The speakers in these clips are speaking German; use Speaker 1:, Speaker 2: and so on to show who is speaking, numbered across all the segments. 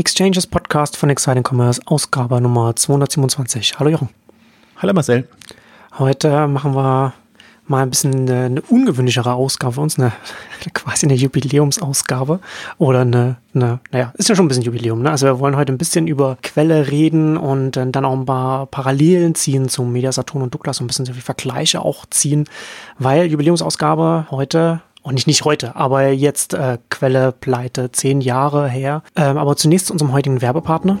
Speaker 1: Exchanges Podcast von Exciting Commerce, Ausgabe Nummer 227. Hallo Jochen.
Speaker 2: Hallo Marcel.
Speaker 1: Heute machen wir mal ein bisschen eine, eine ungewöhnlichere Ausgabe für uns, eine, quasi eine Jubiläumsausgabe oder eine, eine, naja, ist ja schon ein bisschen Jubiläum, ne? Also wir wollen heute ein bisschen über Quelle reden und dann auch ein paar Parallelen ziehen zum Media Saturn und Douglas, so ein bisschen so wie Vergleiche auch ziehen, weil Jubiläumsausgabe heute und nicht, nicht heute, aber jetzt äh, Quelle pleite, zehn Jahre her. Ähm, aber zunächst zu unserem heutigen Werbepartner.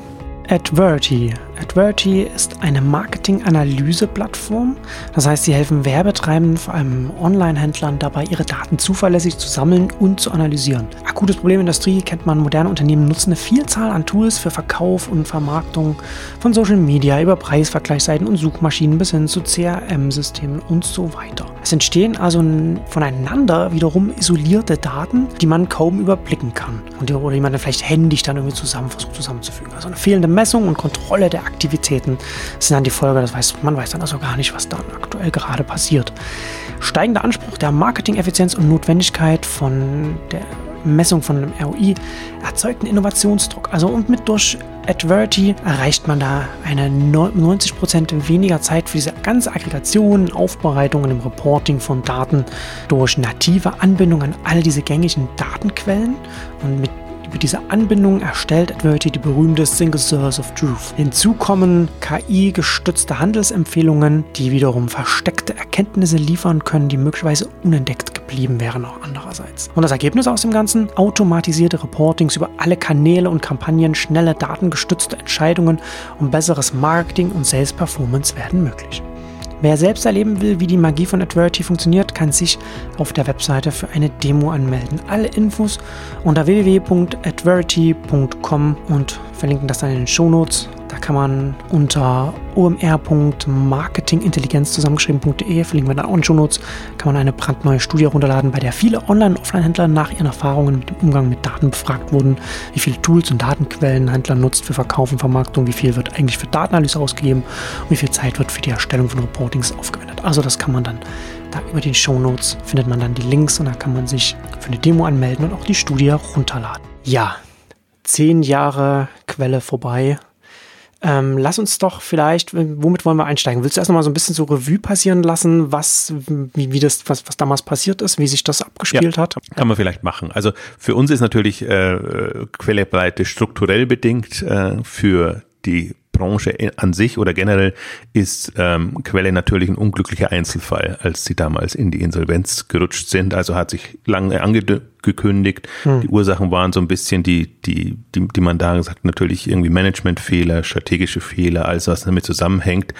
Speaker 1: Adverty. Adverty ist eine Marketing-Analyse-Plattform. Das heißt, sie helfen Werbetreibenden, vor allem Online-Händlern, dabei, ihre Daten zuverlässig zu sammeln und zu analysieren. Akutes Problem in der Industrie kennt man, moderne Unternehmen nutzen eine Vielzahl an Tools für Verkauf und Vermarktung von Social Media über Preisvergleichsseiten und Suchmaschinen bis hin zu CRM-Systemen und so weiter. Es entstehen also voneinander wiederum isolierte Daten, die man kaum überblicken kann und die, oder die man dann vielleicht händisch dann irgendwie zusammen versucht zusammenzufügen. Also eine fehlende Messung und Kontrolle der Aktivitäten sind dann die Folge. Das heißt, man weiß dann also gar nicht, was da aktuell gerade passiert. Steigender Anspruch der Marketing-Effizienz und Notwendigkeit von der Messung von einem ROI erzeugt einen Innovationsdruck. Also und mit durch Adverty erreicht man da eine 90% weniger Zeit für diese ganze Aggregation, Aufbereitung und im Reporting von Daten durch native Anbindung an all diese gängigen Datenquellen und mit über diese Anbindung erstellt Adverty die berühmte Single Source of Truth. Hinzu kommen KI-gestützte Handelsempfehlungen, die wiederum versteckte Erkenntnisse liefern können, die möglicherweise unentdeckt geblieben wären auch andererseits. Und das Ergebnis aus dem Ganzen? Automatisierte Reportings über alle Kanäle und Kampagnen, schnelle datengestützte Entscheidungen und besseres Marketing und Sales Performance werden möglich. Wer selbst erleben will, wie die Magie von Adverty funktioniert, kann sich auf der Webseite für eine Demo anmelden. Alle Infos unter www.adverty.com und verlinken das dann in den Shownotes. Da kann man unter omr.marketingintelligenz zusammengeschrieben.de, verlinken wir dann auch in den Shownotes, kann man eine brandneue Studie runterladen, bei der viele Online- und Offline-Händler nach ihren Erfahrungen mit dem Umgang mit Daten befragt wurden, wie viele Tools und Datenquellen Händler nutzt für Verkauf und Vermarktung, wie viel wird eigentlich für Datenanalyse ausgegeben und wie viel Zeit wird für die Erstellung von Reportings aufgewendet. Also das kann man dann da über den Shownotes findet man dann die Links und da kann man sich für eine Demo anmelden und auch die Studie runterladen. Ja, zehn Jahre Quelle vorbei ähm, lass uns doch vielleicht, womit wollen wir einsteigen? Willst du erst noch mal so ein bisschen so Revue passieren lassen, was, wie, wie das, was, was damals passiert ist, wie sich das abgespielt ja, hat?
Speaker 2: Kann man vielleicht machen. Also für uns ist natürlich äh, Quellebreite strukturell bedingt. Äh, für die Branche an sich oder generell ist ähm, Quelle natürlich ein unglücklicher Einzelfall, als sie damals in die Insolvenz gerutscht sind. Also hat sich lange angekündigt. Hm. Die Ursachen waren so ein bisschen die, die, die, die man da gesagt natürlich irgendwie Managementfehler, strategische Fehler, alles was damit zusammenhängt.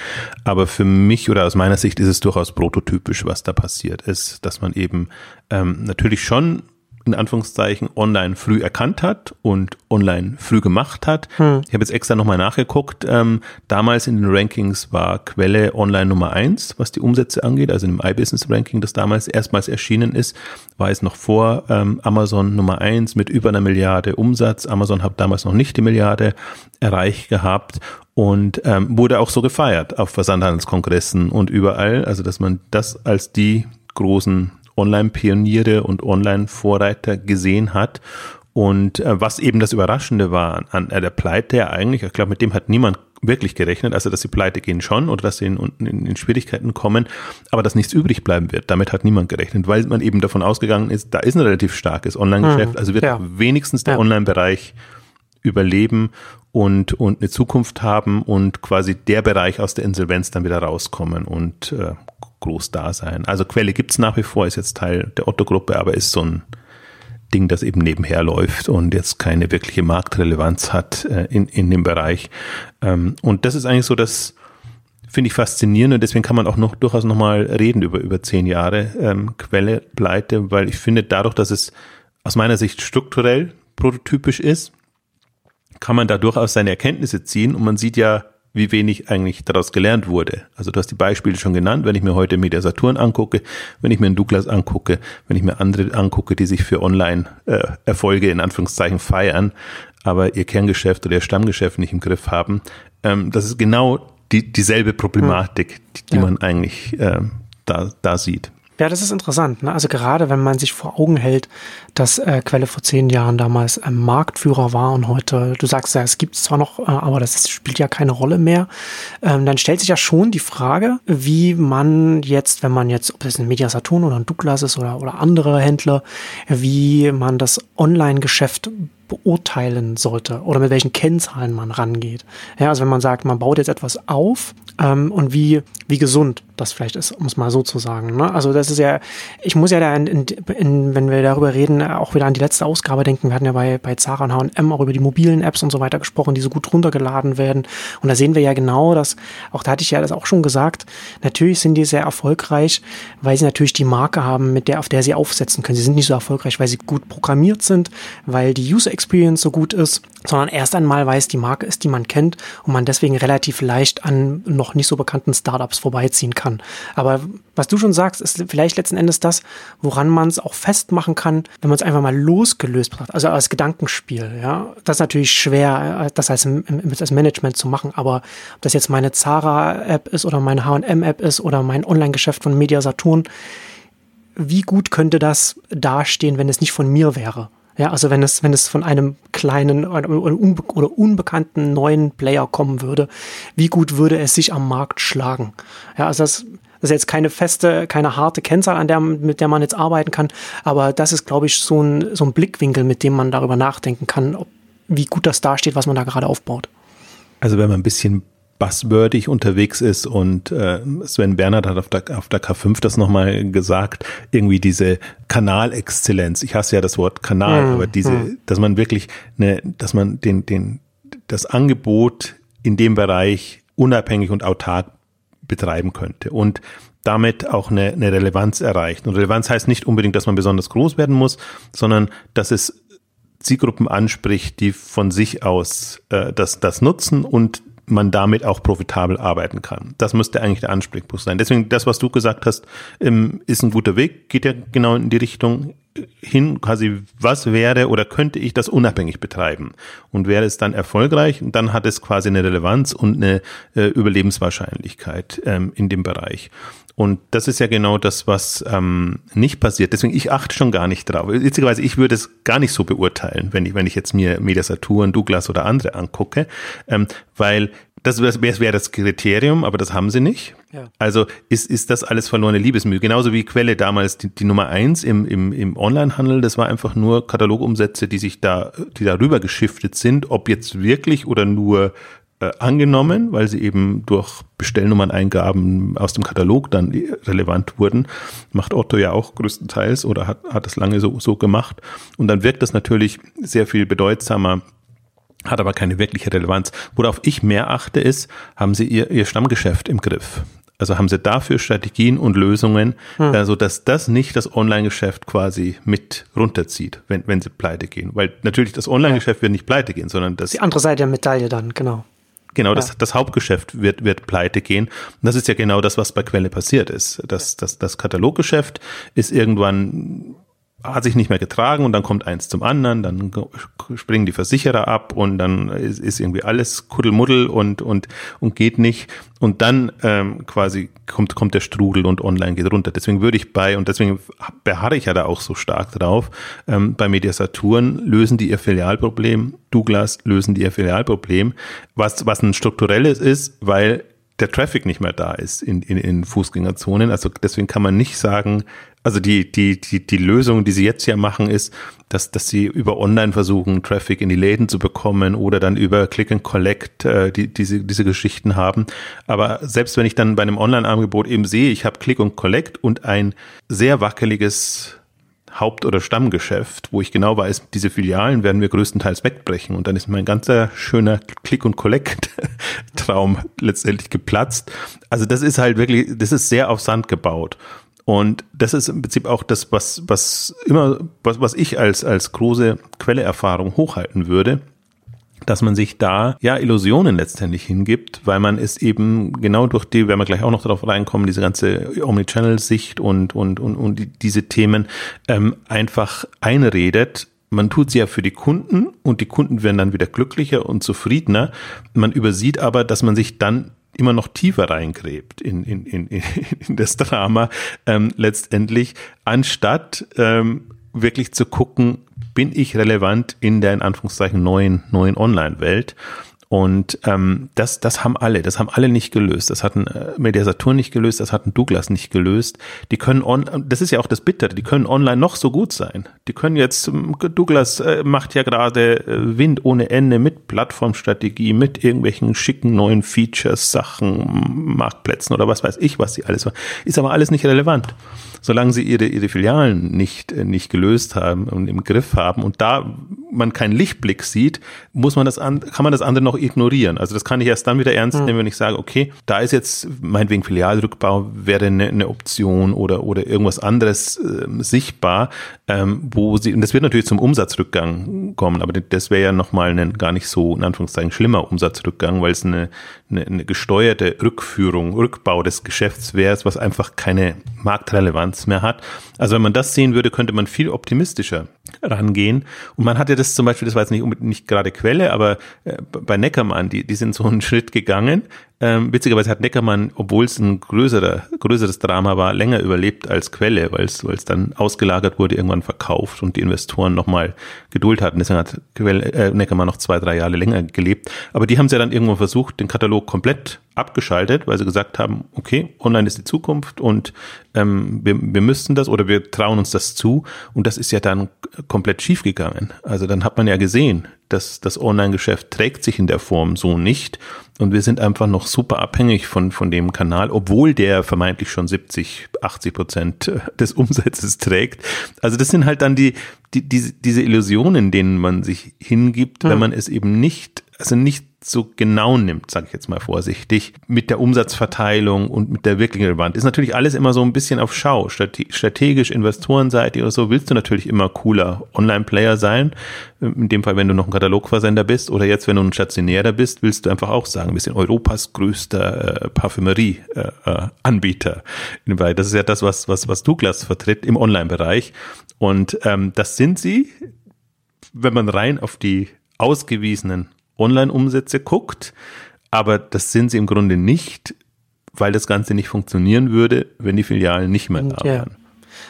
Speaker 2: Aber für mich oder aus meiner Sicht ist es durchaus prototypisch, was da passiert ist, dass man eben ähm, natürlich schon in Anführungszeichen online früh erkannt hat und online früh gemacht hat. Hm. Ich habe jetzt extra nochmal nachgeguckt. Ähm, damals in den Rankings war Quelle online Nummer eins, was die Umsätze angeht, also im iBusiness Ranking, das damals erstmals erschienen ist, war es noch vor ähm, Amazon Nummer eins mit über einer Milliarde Umsatz. Amazon hat damals noch nicht die Milliarde erreicht gehabt und ähm, wurde auch so gefeiert auf Versandhandelskongressen und überall, also dass man das als die großen Online-Pioniere und Online-Vorreiter gesehen hat. Und äh, was eben das Überraschende war an, an der Pleite ja eigentlich, ich glaube, mit dem hat niemand wirklich gerechnet, also dass sie pleite gehen schon oder dass sie in, in, in Schwierigkeiten kommen, aber dass nichts übrig bleiben wird. Damit hat niemand gerechnet, weil man eben davon ausgegangen ist, da ist ein relativ starkes Online-Geschäft, mhm. also wird ja. wenigstens der ja. Online-Bereich überleben und, und eine Zukunft haben und quasi der Bereich aus der Insolvenz dann wieder rauskommen und äh, groß da sein. Also Quelle gibt's nach wie vor, ist jetzt Teil der Otto-Gruppe, aber ist so ein Ding, das eben nebenher läuft und jetzt keine wirkliche Marktrelevanz hat äh, in, in dem Bereich. Ähm, und das ist eigentlich so das, finde ich faszinierend und deswegen kann man auch noch durchaus nochmal reden über, über zehn Jahre ähm, Quelle, Pleite, weil ich finde dadurch, dass es aus meiner Sicht strukturell prototypisch ist, kann man da durchaus seine Erkenntnisse ziehen und man sieht ja, wie wenig eigentlich daraus gelernt wurde. Also du hast die Beispiele schon genannt, wenn ich mir heute Media Saturn angucke, wenn ich mir einen Douglas angucke, wenn ich mir andere angucke, die sich für Online-Erfolge äh, in Anführungszeichen feiern, aber ihr Kerngeschäft oder ihr Stammgeschäft nicht im Griff haben. Ähm, das ist genau die, dieselbe Problematik, die, die ja. man eigentlich äh, da, da sieht.
Speaker 1: Ja, das ist interessant. Ne? Also gerade wenn man sich vor Augen hält, dass äh, Quelle vor zehn Jahren damals äh, Marktführer war und heute, du sagst ja, es gibt es zwar noch, äh, aber das ist, spielt ja keine Rolle mehr, ähm, dann stellt sich ja schon die Frage, wie man jetzt, wenn man jetzt, ob das ein Media Saturn oder ein Douglas ist oder, oder andere Händler, wie man das Online-Geschäft beurteilen sollte oder mit welchen Kennzahlen man rangeht. Ja, also wenn man sagt, man baut jetzt etwas auf ähm, und wie, wie gesund das vielleicht ist, um es mal so zu sagen. Ne? Also das ist ja, ich muss ja da, in, in, in, wenn wir darüber reden, auch wieder an die letzte Ausgabe denken. Wir hatten ja bei, bei Zara und H&M auch über die mobilen Apps und so weiter gesprochen, die so gut runtergeladen werden. Und da sehen wir ja genau, dass, auch da hatte ich ja das auch schon gesagt, natürlich sind die sehr erfolgreich, weil sie natürlich die Marke haben, mit der, auf der sie aufsetzen können. Sie sind nicht so erfolgreich, weil sie gut programmiert sind, weil die User Experience so gut ist, sondern erst einmal, weil es die Marke ist, die man kennt und man deswegen relativ leicht an noch nicht so bekannten Startups vorbeiziehen kann. Aber was du schon sagst, ist vielleicht letzten Endes das, woran man es auch festmachen kann, wenn man es einfach mal losgelöst betrachtet, also als Gedankenspiel. Ja, das ist natürlich schwer, äh, das als, als Management zu machen. Aber ob das jetzt meine Zara-App ist oder meine H&M-App ist oder mein Online-Geschäft von Media Saturn, wie gut könnte das dastehen, wenn es nicht von mir wäre? Ja, also wenn es, wenn es von einem kleinen oder, unbekannten neuen Player kommen würde, wie gut würde es sich am Markt schlagen? Ja, also das, das ist jetzt keine feste, keine harte Kennzahl, an der, mit der man jetzt arbeiten kann, aber das ist, glaube ich, so ein, so ein Blickwinkel, mit dem man darüber nachdenken kann, ob, wie gut das dasteht, was man da gerade aufbaut.
Speaker 2: Also wenn man ein bisschen buzzwordig unterwegs ist und äh, Sven Bernhard hat auf der, auf der K5 das nochmal gesagt, irgendwie diese Kanalexzellenz. Ich hasse ja das Wort Kanal, mhm. aber diese, mhm. dass man wirklich eine, dass man den, den, das Angebot in dem Bereich unabhängig und autark betreiben könnte und damit auch eine, eine Relevanz erreicht. Und Relevanz heißt nicht unbedingt, dass man besonders groß werden muss, sondern dass es Zielgruppen anspricht, die von sich aus äh, das, das nutzen und man damit auch profitabel arbeiten kann. Das müsste eigentlich der Ansprechpunkt sein. Deswegen, das, was du gesagt hast, ähm, ist ein guter Weg, geht ja genau in die Richtung hin, quasi, was wäre oder könnte ich das unabhängig betreiben? Und wäre es dann erfolgreich, dann hat es quasi eine Relevanz und eine äh, Überlebenswahrscheinlichkeit ähm, in dem Bereich. Und das ist ja genau das, was ähm, nicht passiert. Deswegen, ich achte schon gar nicht drauf. Witzigerweise, ich würde es gar nicht so beurteilen, wenn ich, wenn ich jetzt mir Media Saturn, Douglas oder andere angucke, ähm, weil das wäre wär das Kriterium, aber das haben sie nicht. Ja. Also ist, ist das alles verlorene Liebesmühe. Genauso wie Quelle damals die, die Nummer eins im, im, im Onlinehandel, das war einfach nur Katalogumsätze, die sich da, die darüber geschiftet sind, ob jetzt wirklich oder nur äh, angenommen, weil sie eben durch Bestellnummerneingaben aus dem Katalog dann relevant wurden. Macht Otto ja auch größtenteils oder hat, hat das lange so, so gemacht. Und dann wirkt das natürlich sehr viel bedeutsamer hat aber keine wirkliche Relevanz. Worauf ich mehr achte, ist, haben sie ihr, ihr Stammgeschäft im Griff? Also haben sie dafür Strategien und Lösungen, hm. also dass das nicht das Online-Geschäft quasi mit runterzieht, wenn, wenn sie pleite gehen. Weil natürlich das Online-Geschäft wird nicht pleite gehen, sondern das.
Speaker 1: Die andere Seite der Medaille dann, genau.
Speaker 2: Genau, das, das Hauptgeschäft wird, wird pleite gehen. Und das ist ja genau das, was bei Quelle passiert ist. Das, das, das Kataloggeschäft ist irgendwann hat sich nicht mehr getragen und dann kommt eins zum anderen, dann springen die Versicherer ab und dann ist, ist irgendwie alles Kuddelmuddel und, und, und geht nicht. Und dann ähm, quasi kommt, kommt der Strudel und online geht runter. Deswegen würde ich bei, und deswegen beharre ich ja da auch so stark drauf, ähm, bei Media Saturn lösen die ihr Filialproblem, Douglas lösen die ihr Filialproblem, was, was ein strukturelles ist, weil der Traffic nicht mehr da ist in, in, in Fußgängerzonen. Also deswegen kann man nicht sagen, also die, die, die, die Lösung, die sie jetzt ja machen, ist, dass, dass sie über Online versuchen, Traffic in die Läden zu bekommen oder dann über Click and Collect äh, die, diese, diese Geschichten haben. Aber selbst wenn ich dann bei einem Online-Angebot eben sehe, ich habe Click and Collect und ein sehr wackeliges Haupt- oder Stammgeschäft, wo ich genau weiß, diese Filialen werden wir größtenteils wegbrechen und dann ist mein ganzer schöner Click- und Collect-Traum letztendlich geplatzt. Also das ist halt wirklich, das ist sehr auf Sand gebaut. Und das ist im Prinzip auch das, was, was immer, was, was ich als, als große Quelleerfahrung hochhalten würde, dass man sich da ja Illusionen letztendlich hingibt, weil man es eben genau durch die, werden wir gleich auch noch darauf reinkommen, diese ganze Omnichannel-Sicht und, und, und, und diese Themen ähm, einfach einredet, man tut sie ja für die Kunden und die Kunden werden dann wieder glücklicher und zufriedener. Man übersieht aber, dass man sich dann immer noch tiefer reingräbt in, in, in, in das Drama ähm, letztendlich, anstatt ähm, wirklich zu gucken, bin ich relevant in der in Anführungszeichen neuen, neuen Online-Welt. Und ähm, das, das haben alle, das haben alle nicht gelöst. Das hatten äh, Mediasatur nicht gelöst, das hatten Douglas nicht gelöst. Die können on, das ist ja auch das Bittere, die können online noch so gut sein. Die können jetzt, ähm, Douglas äh, macht ja gerade äh, Wind ohne Ende mit Plattformstrategie, mit irgendwelchen schicken neuen Features, Sachen, Marktplätzen oder was weiß ich, was sie alles machen. Ist aber alles nicht relevant solange sie ihre, ihre Filialen nicht, äh, nicht gelöst haben und im Griff haben und da man keinen Lichtblick sieht, muss man das an, kann man das andere noch ignorieren. Also das kann ich erst dann wieder ernst hm. nehmen, wenn ich sage, okay, da ist jetzt meinetwegen Filialrückbau wäre eine, eine Option oder, oder irgendwas anderes äh, sichtbar, ähm, wo sie, und das wird natürlich zum Umsatzrückgang kommen, aber das wäre ja nochmal ein gar nicht so, in Anführungszeichen, schlimmer Umsatzrückgang, weil es eine, eine, eine gesteuerte Rückführung, Rückbau des Geschäfts wäre, was einfach keine Marktrelevanz mehr hat. Also wenn man das sehen würde, könnte man viel optimistischer rangehen. Und man hatte das zum Beispiel, das war jetzt nicht, nicht gerade Quelle, aber äh, bei Neckermann, die, die sind so einen Schritt gegangen. Ähm, witzigerweise hat Neckermann, obwohl es ein größerer, größeres Drama war, länger überlebt als Quelle, weil es, dann ausgelagert wurde, irgendwann verkauft und die Investoren nochmal Geduld hatten. Deswegen hat Quelle, äh, Neckermann noch zwei, drei Jahre länger gelebt. Aber die haben es ja dann irgendwann versucht, den Katalog komplett abgeschaltet, weil sie gesagt haben, okay, online ist die Zukunft und ähm, wir, wir müssten das oder wir trauen uns das zu. Und das ist ja dann komplett schiefgegangen. Also dann hat man ja gesehen, dass das Online-Geschäft trägt sich in der Form so nicht. Und wir sind einfach noch super abhängig von, von dem Kanal, obwohl der vermeintlich schon 70, 80 Prozent des Umsatzes trägt. Also das sind halt dann die, die, diese, diese Illusionen, denen man sich hingibt, hm. wenn man es eben nicht, also nicht so genau nimmt, sage ich jetzt mal vorsichtig, mit der Umsatzverteilung und mit der wirklichen Relevanz. Ist natürlich alles immer so ein bisschen auf Schau. Strategisch, investorenseitig oder so willst du natürlich immer cooler Online-Player sein. In dem Fall, wenn du noch ein Katalogversender bist oder jetzt, wenn du ein Stationärer bist, willst du einfach auch sagen, ein bisschen Europas größter äh, Parfümerie-Anbieter. Äh, das ist ja das, was, was, was Douglas vertritt im Online-Bereich. Und ähm, das sind sie, wenn man rein auf die ausgewiesenen Online-Umsätze guckt, aber das sind sie im Grunde nicht, weil das Ganze nicht funktionieren würde, wenn die Filialen nicht mehr da wären.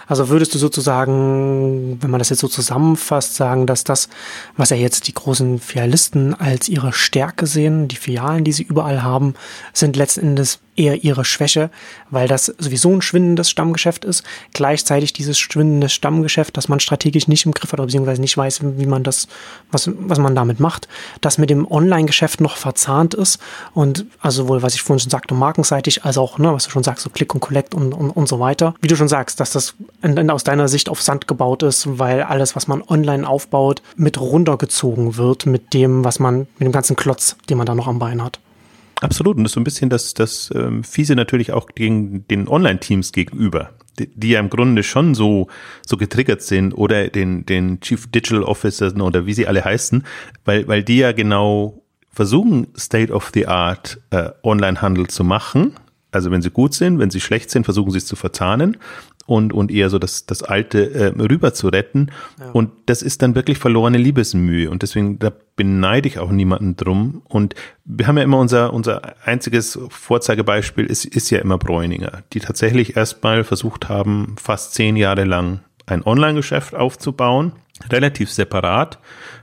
Speaker 1: Also würdest du sozusagen, wenn man das jetzt so zusammenfasst, sagen, dass das, was ja jetzt die großen Filialisten als ihre Stärke sehen, die Filialen, die sie überall haben, sind letzten Endes eher ihre Schwäche, weil das sowieso ein schwindendes Stammgeschäft ist. Gleichzeitig dieses schwindende Stammgeschäft, das man strategisch nicht im Griff hat, oder beziehungsweise nicht weiß, wie man das, was, was man damit macht, das mit dem Online-Geschäft noch verzahnt ist und also wohl, was ich vorhin schon sagte, markenseitig, als auch, ne, was du schon sagst, so Click und Collect und, und, und so weiter. Wie du schon sagst, dass das aus deiner Sicht auf Sand gebaut ist, weil alles, was man online aufbaut, mit runtergezogen wird mit dem, was man, mit dem ganzen Klotz, den man da noch am Bein hat.
Speaker 2: Absolut. Und das ist so ein bisschen das, das ähm, Fiese natürlich auch gegen den Online-Teams gegenüber, die, die, ja im Grunde schon so, so getriggert sind oder den, den Chief Digital Officers oder wie sie alle heißen, weil, weil die ja genau versuchen, State of the Art äh, Online-Handel zu machen. Also wenn sie gut sind, wenn sie schlecht sind, versuchen sie es zu verzahnen und, und eher so das, das Alte äh, rüber zu retten. Ja. Und das ist dann wirklich verlorene Liebesmühe. Und deswegen, da beneide ich auch niemanden drum. Und wir haben ja immer unser, unser einziges Vorzeigebeispiel ist, ist ja immer Bräuninger, die tatsächlich erstmal versucht haben, fast zehn Jahre lang ein Online-Geschäft aufzubauen, relativ separat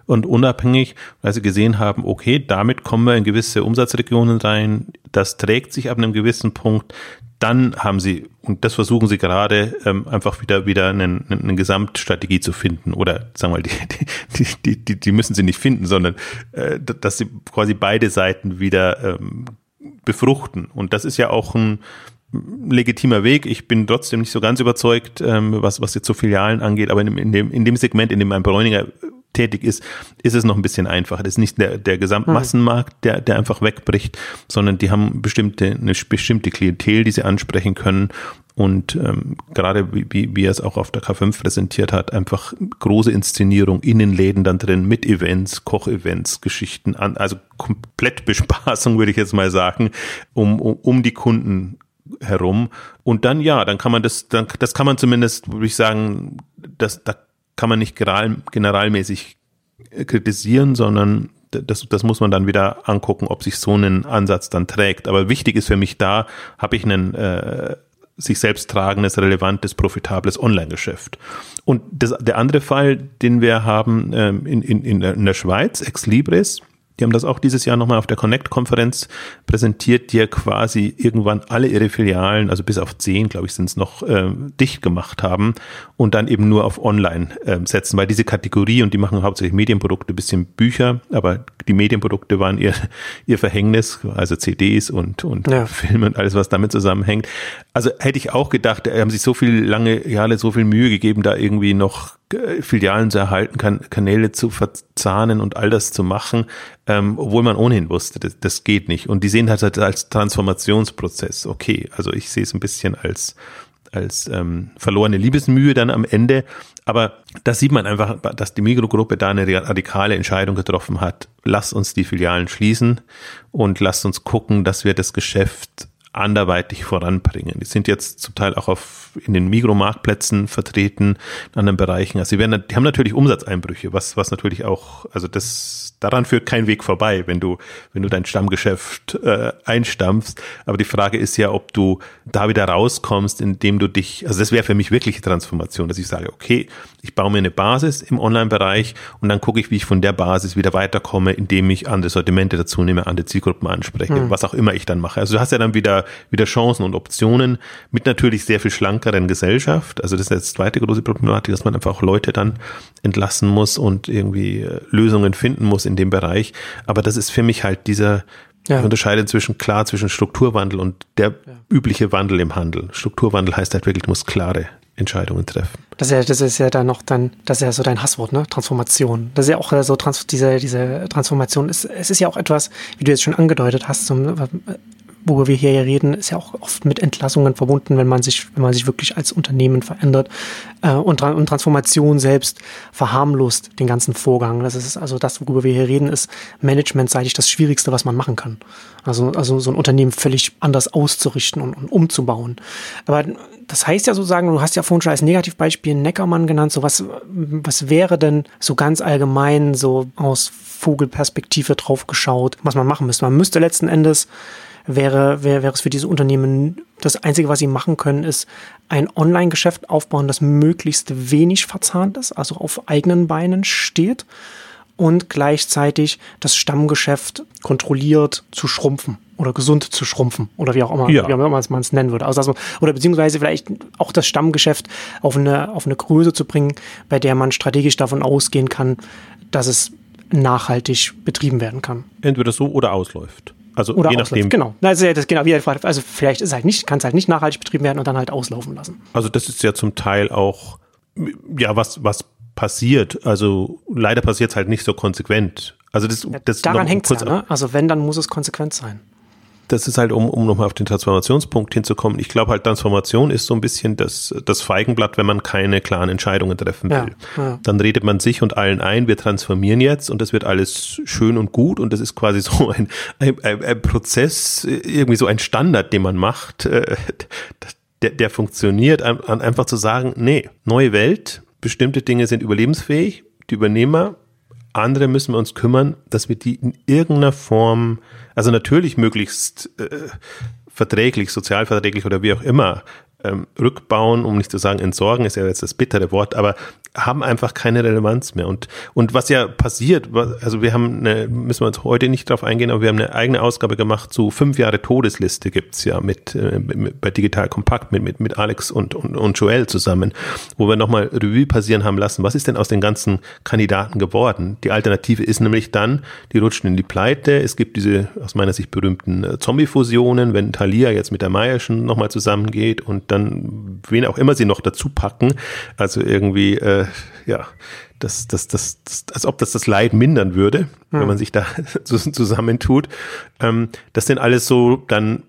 Speaker 2: und unabhängig, weil sie gesehen haben, okay, damit kommen wir in gewisse Umsatzregionen rein, das trägt sich ab einem gewissen Punkt, dann haben sie, und das versuchen sie gerade, ähm, einfach wieder, wieder eine, eine Gesamtstrategie zu finden. Oder sagen wir mal, die, die, die, die, müssen sie nicht finden, sondern äh, dass sie quasi beide Seiten wieder ähm, befruchten. Und das ist ja auch ein legitimer Weg. Ich bin trotzdem nicht so ganz überzeugt, ähm, was, was jetzt so Filialen angeht, aber in, in, dem, in dem Segment, in dem ein Bräuninger tätig ist, ist es noch ein bisschen einfacher. Das ist nicht der, der Gesamtmassenmarkt, der, der einfach wegbricht, sondern die haben bestimmte, eine bestimmte Klientel, die sie ansprechen können und ähm, gerade wie, wie er es auch auf der K5 präsentiert hat, einfach große Inszenierung in den Läden dann drin mit Events, Kochevents, Geschichten an, also komplett Bespaßung würde ich jetzt mal sagen, um, um, um die Kunden herum. Und dann ja, dann kann man das, dann, das kann man zumindest, würde ich sagen, das, da kann man nicht general, generalmäßig kritisieren, sondern das, das muss man dann wieder angucken, ob sich so ein Ansatz dann trägt. Aber wichtig ist für mich da, habe ich einen äh, sich selbst tragendes, relevantes, profitables Online-Geschäft. Und das, der andere Fall, den wir haben ähm, in, in, in der Schweiz, Ex Libris, die haben das auch dieses Jahr nochmal auf der Connect-Konferenz präsentiert, die ja quasi irgendwann alle ihre Filialen, also bis auf zehn, glaube ich, sind es noch, äh, dicht gemacht haben und dann eben nur auf Online äh, setzen, weil diese Kategorie, und die machen hauptsächlich Medienprodukte, bisschen Bücher, aber die Medienprodukte waren ihr, ihr Verhängnis, also CDs und, und ja. Filme und alles, was damit zusammenhängt. Also hätte ich auch gedacht, haben sich so viel lange Jahre so viel Mühe gegeben, da irgendwie noch Filialen zu erhalten, kan Kanäle zu verzahnen und all das zu machen, ähm, obwohl man ohnehin wusste, das, das geht nicht. Und die sehen halt als Transformationsprozess. Okay, also ich sehe es ein bisschen als als ähm, verlorene Liebesmühe dann am Ende. Aber da sieht man einfach, dass die Mikrogruppe da eine radikale Entscheidung getroffen hat. Lass uns die Filialen schließen und lass uns gucken, dass wir das Geschäft anderweitig voranbringen. Die sind jetzt zum Teil auch auf, in den Mikromarktplätzen vertreten, in anderen Bereichen. Also sie werden, die haben natürlich Umsatzeinbrüche, was, was natürlich auch, also das, daran führt kein Weg vorbei, wenn du, wenn du dein Stammgeschäft äh, einstampfst. Aber die Frage ist ja, ob du da wieder rauskommst, indem du dich, also das wäre für mich wirkliche Transformation, dass ich sage, okay, ich baue mir eine Basis im Online-Bereich und dann gucke ich, wie ich von der Basis wieder weiterkomme, indem ich andere Sortimente dazu nehme, andere Zielgruppen anspreche, mhm. was auch immer ich dann mache. Also du hast ja dann wieder, wieder Chancen und Optionen mit natürlich sehr viel schlankeren Gesellschaft. Also das ist jetzt die zweite große Problematik, dass man einfach auch Leute dann entlassen muss und irgendwie äh, Lösungen finden muss in dem Bereich. Aber das ist für mich halt dieser, ja. unterscheidet zwischen klar zwischen Strukturwandel und der ja. übliche Wandel im Handel. Strukturwandel heißt halt wirklich, du musst klare Entscheidungen treffen.
Speaker 1: Das ist ja, das ist ja dann noch dann, das ist ja so dein Hasswort, ne? Transformation. Das ist ja auch so trans diese, diese Transformation. Ist, es ist ja auch etwas, wie du jetzt schon angedeutet hast, zum, worüber wir hier reden, ist ja auch oft mit Entlassungen verbunden, wenn man sich, wenn man sich wirklich als Unternehmen verändert äh, und, und Transformation selbst verharmlost den ganzen Vorgang. Das ist also das, worüber wir hier reden, ist managementseitig das Schwierigste, was man machen kann. Also, also so ein Unternehmen völlig anders auszurichten und, und umzubauen. Aber das heißt ja sozusagen, du hast ja vorhin schon als Negativbeispiel Neckermann genannt, so was, was wäre denn so ganz allgemein so aus Vogelperspektive drauf geschaut, was man machen müsste? Man müsste letzten Endes wäre, wäre, wäre es für diese Unternehmen das Einzige, was sie machen können, ist ein Online-Geschäft aufbauen, das möglichst wenig verzahnt ist, also auf eigenen Beinen steht und gleichzeitig das Stammgeschäft kontrolliert zu schrumpfen oder gesund zu schrumpfen oder wie auch immer, ja. wie auch immer man es nennen würde. Also, also, oder beziehungsweise vielleicht auch das Stammgeschäft auf eine, auf eine Größe zu bringen, bei der man strategisch davon ausgehen kann, dass es nachhaltig betrieben werden kann.
Speaker 2: Entweder so oder ausläuft.
Speaker 1: Also Oder je nachdem. Genau. Also, das, genau, wie also vielleicht ist halt nicht, kann es halt nicht nachhaltig betrieben werden und dann halt auslaufen lassen.
Speaker 2: Also das ist ja zum Teil auch, ja, was, was passiert. Also leider passiert es halt nicht so konsequent. Also das, das
Speaker 1: Daran hängt es ja, ne? Also wenn, dann muss es konsequent sein
Speaker 2: das ist halt, um, um nochmal auf den Transformationspunkt hinzukommen, ich glaube halt, Transformation ist so ein bisschen das, das Feigenblatt, wenn man keine klaren Entscheidungen treffen will. Ja, ja. Dann redet man sich und allen ein, wir transformieren jetzt und das wird alles schön und gut und das ist quasi so ein, ein, ein, ein Prozess, irgendwie so ein Standard, den man macht, äh, der, der funktioniert, an einfach zu sagen, nee, neue Welt, bestimmte Dinge sind überlebensfähig, die Übernehmer andere müssen wir uns kümmern, dass wir die in irgendeiner Form, also natürlich möglichst äh, verträglich, sozialverträglich oder wie auch immer ähm, rückbauen, um nicht zu sagen entsorgen, ist ja jetzt das bittere Wort, aber haben einfach keine Relevanz mehr. Und, und was ja passiert, also wir haben eine, müssen wir uns heute nicht drauf eingehen, aber wir haben eine eigene Ausgabe gemacht zu fünf Jahre Todesliste gibt's ja mit, äh, mit bei Digital Kompakt mit, mit, mit Alex und, und, und Joel zusammen, wo wir nochmal Revue passieren haben lassen. Was ist denn aus den ganzen Kandidaten geworden? Die Alternative ist nämlich dann, die rutschen in die Pleite. Es gibt diese aus meiner Sicht berühmten äh, Zombie-Fusionen, wenn Thalia jetzt mit der Meierschen nochmal zusammengeht und dann wen auch immer sie noch dazu packen. Also irgendwie, äh, ja, das, das, das, das, als ob das das Leid mindern würde, hm. wenn man sich da zusammentut. Ähm, das sind alles so dann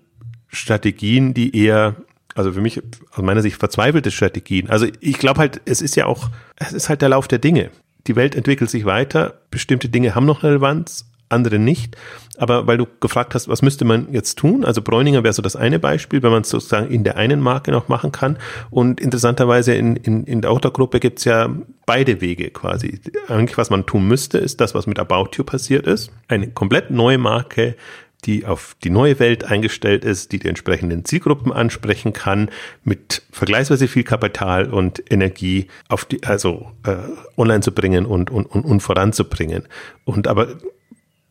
Speaker 2: Strategien, die eher also für mich aus meiner Sicht verzweifelte Strategien. Also ich glaube halt, es ist ja auch, es ist halt der Lauf der Dinge. Die Welt entwickelt sich weiter, bestimmte Dinge haben noch Relevanz, andere nicht. Aber weil du gefragt hast, was müsste man jetzt tun? Also Bräuninger wäre so das eine Beispiel, wenn man es sozusagen in der einen Marke noch machen kann. Und interessanterweise in, in, in der Autogruppe gibt es ja beide Wege quasi. Eigentlich, was man tun müsste, ist das, was mit About You passiert ist. Eine komplett neue Marke die auf die neue Welt eingestellt ist, die die entsprechenden Zielgruppen ansprechen kann, mit vergleichsweise viel Kapital und Energie auf die, also äh, online zu bringen und, und, und, und voranzubringen. Und aber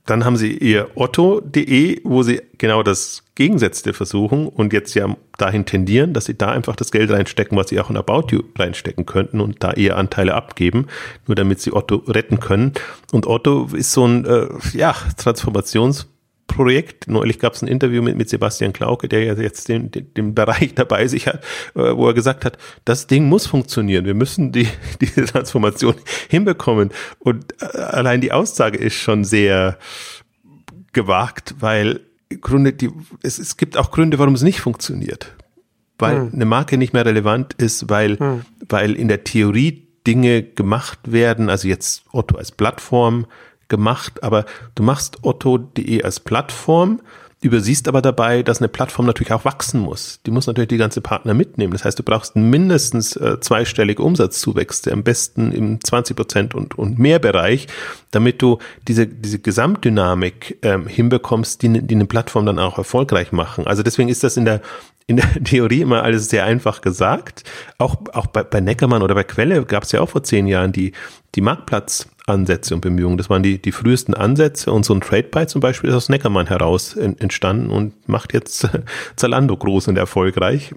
Speaker 2: dann haben sie ihr Otto.de, wo sie genau das Gegensätzte versuchen und jetzt ja dahin tendieren, dass sie da einfach das Geld reinstecken, was sie auch in About You reinstecken könnten und da eher Anteile abgeben, nur damit sie Otto retten können. Und Otto ist so ein äh, ja, Transformations- Projekt. Neulich gab es ein Interview mit, mit Sebastian Klauke, der ja jetzt den, den, den Bereich dabei sich hat, äh, wo er gesagt hat, das Ding muss funktionieren. Wir müssen die, diese Transformation hinbekommen. Und äh, allein die Aussage ist schon sehr gewagt, weil Gründe, die, es, es gibt auch Gründe, warum es nicht funktioniert. Weil hm. eine Marke nicht mehr relevant ist, weil, hm. weil in der Theorie Dinge gemacht werden, also jetzt Otto als Plattform, gemacht, aber du machst otto.de als Plattform, übersiehst aber dabei, dass eine Plattform natürlich auch wachsen muss. Die muss natürlich die ganze Partner mitnehmen. Das heißt, du brauchst mindestens äh, zweistellige Umsatzzuwächste, am besten im 20 Prozent und, und mehr Bereich, damit du diese, diese Gesamtdynamik ähm, hinbekommst, die, die eine Plattform dann auch erfolgreich machen. Also deswegen ist das in der, in der Theorie immer alles sehr einfach gesagt. Auch, auch bei, bei Neckermann oder bei Quelle gab es ja auch vor zehn Jahren die, die Marktplatz Ansätze und Bemühungen. Das waren die, die frühesten Ansätze und so ein Trade Buy zum Beispiel ist aus Neckermann heraus entstanden und macht jetzt Zalando groß und erfolgreich.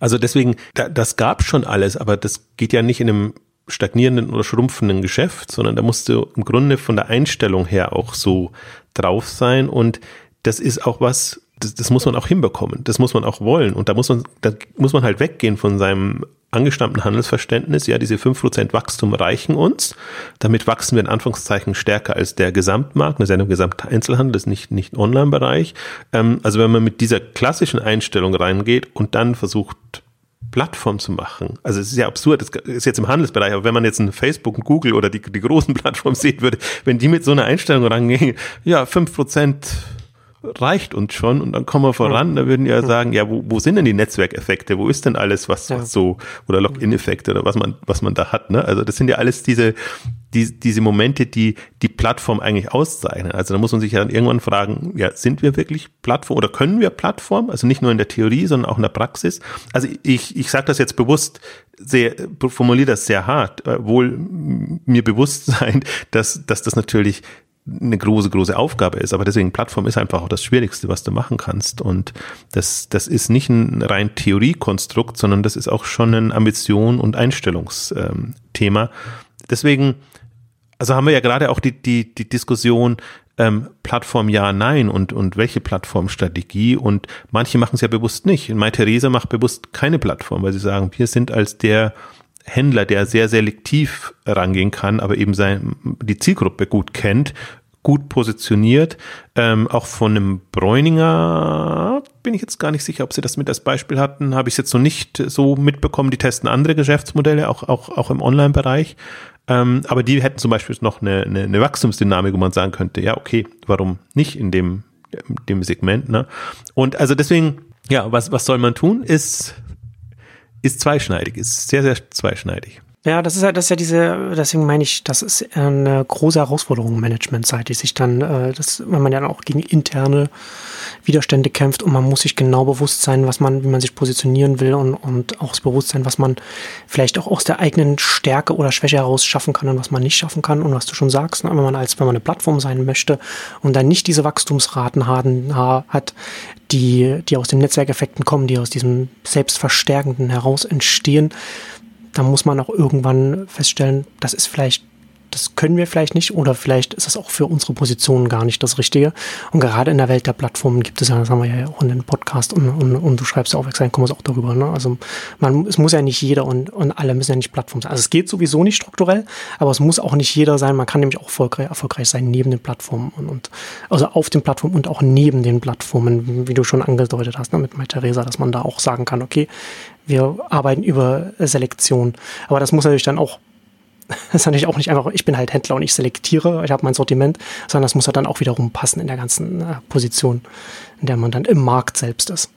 Speaker 2: Also deswegen, das gab schon alles, aber das geht ja nicht in einem stagnierenden oder schrumpfenden Geschäft, sondern da musst du im Grunde von der Einstellung her auch so drauf sein und das ist auch was, das, das muss man auch hinbekommen, das muss man auch wollen und da muss man, da muss man halt weggehen von seinem angestammten Handelsverständnis, ja, diese fünf Prozent Wachstum reichen uns. Damit wachsen wir in Anführungszeichen stärker als der Gesamtmarkt, das ist ja ein Gesamteinzelhandel, das ist nicht, nicht Online-Bereich. Ähm, also wenn man mit dieser klassischen Einstellung reingeht und dann versucht, Plattform zu machen. Also es ist ja absurd, das ist jetzt im Handelsbereich, aber wenn man jetzt ein Facebook, ein Google oder die, die großen Plattformen sehen würde, wenn die mit so einer Einstellung rangehen, ja, fünf Prozent reicht uns schon und dann kommen wir voran. Da würden ja sagen, ja, wo, wo sind denn die Netzwerkeffekte? Wo ist denn alles, was, ja. was so, oder Login-Effekte oder was man, was man da hat, ne? Also das sind ja alles diese, die, diese Momente, die die Plattform eigentlich auszeichnen. Also da muss man sich ja dann irgendwann fragen, ja, sind wir wirklich Plattform oder können wir Plattform? Also nicht nur in der Theorie, sondern auch in der Praxis. Also ich, ich sage das jetzt bewusst sehr, formuliere das sehr hart, äh, wohl mir bewusst sein, dass, dass das natürlich eine große, große Aufgabe ist. Aber deswegen Plattform ist einfach auch das Schwierigste, was du machen kannst. Und das, das ist nicht ein rein Theoriekonstrukt, sondern das ist auch schon ein Ambition- und Einstellungsthema. deswegen, also haben wir ja gerade auch die, die, die Diskussion, ähm, Plattform ja, nein und, und welche Plattformstrategie und manche machen es ja bewusst nicht. Mai Theresa macht bewusst keine Plattform, weil sie sagen, wir sind als der Händler, der sehr selektiv rangehen kann, aber eben sein, die Zielgruppe gut kennt, gut positioniert. Ähm, auch von einem Bräuninger bin ich jetzt gar nicht sicher, ob sie das mit als Beispiel hatten. Habe ich es jetzt noch nicht so mitbekommen. Die testen andere Geschäftsmodelle, auch, auch, auch im Online-Bereich. Ähm, aber die hätten zum Beispiel noch eine, eine, eine Wachstumsdynamik, wo man sagen könnte, ja, okay, warum nicht in dem, dem Segment. Ne? Und also deswegen, ja, was, was soll man tun, ist ist zweischneidig, ist sehr, sehr zweischneidig.
Speaker 1: Ja, das ist ja, das ist ja diese, deswegen meine ich, das ist eine große Herausforderung managementseitig, sich dann, äh, das, wenn man ja auch gegen interne Widerstände kämpft und man muss sich genau bewusst sein, was man, wie man sich positionieren will und, und auch das Bewusstsein, was man vielleicht auch aus der eigenen Stärke oder Schwäche heraus schaffen kann und was man nicht schaffen kann. Und was du schon sagst, ne, wenn man als, wenn man eine Plattform sein möchte und dann nicht diese Wachstumsraten hat, die, die aus den Netzwerkeffekten kommen, die aus diesem Selbstverstärkenden heraus entstehen, da muss man auch irgendwann feststellen, das ist vielleicht das können wir vielleicht nicht oder vielleicht ist das auch für unsere Position gar nicht das Richtige. Und gerade in der Welt der Plattformen gibt es ja, das haben wir ja auch in den Podcast und, und, und du schreibst ja auf Exciting auch darüber. Ne? Also man, es muss ja nicht jeder und, und alle müssen ja nicht Plattformen sein. Also es geht sowieso nicht strukturell, aber es muss auch nicht jeder sein. Man kann nämlich auch erfolgreich, erfolgreich sein neben den Plattformen und, und also auf den Plattformen und auch neben den Plattformen, wie du schon angedeutet hast, ne, mit Theresa, dass man da auch sagen kann, okay, wir arbeiten über Selektion. Aber das muss natürlich dann auch Das ist natürlich auch nicht einfach, ich bin halt Händler und ich selektiere, ich habe mein Sortiment, sondern das muss ja dann auch wiederum passen in der ganzen äh, Position, in der man dann im Markt selbst ist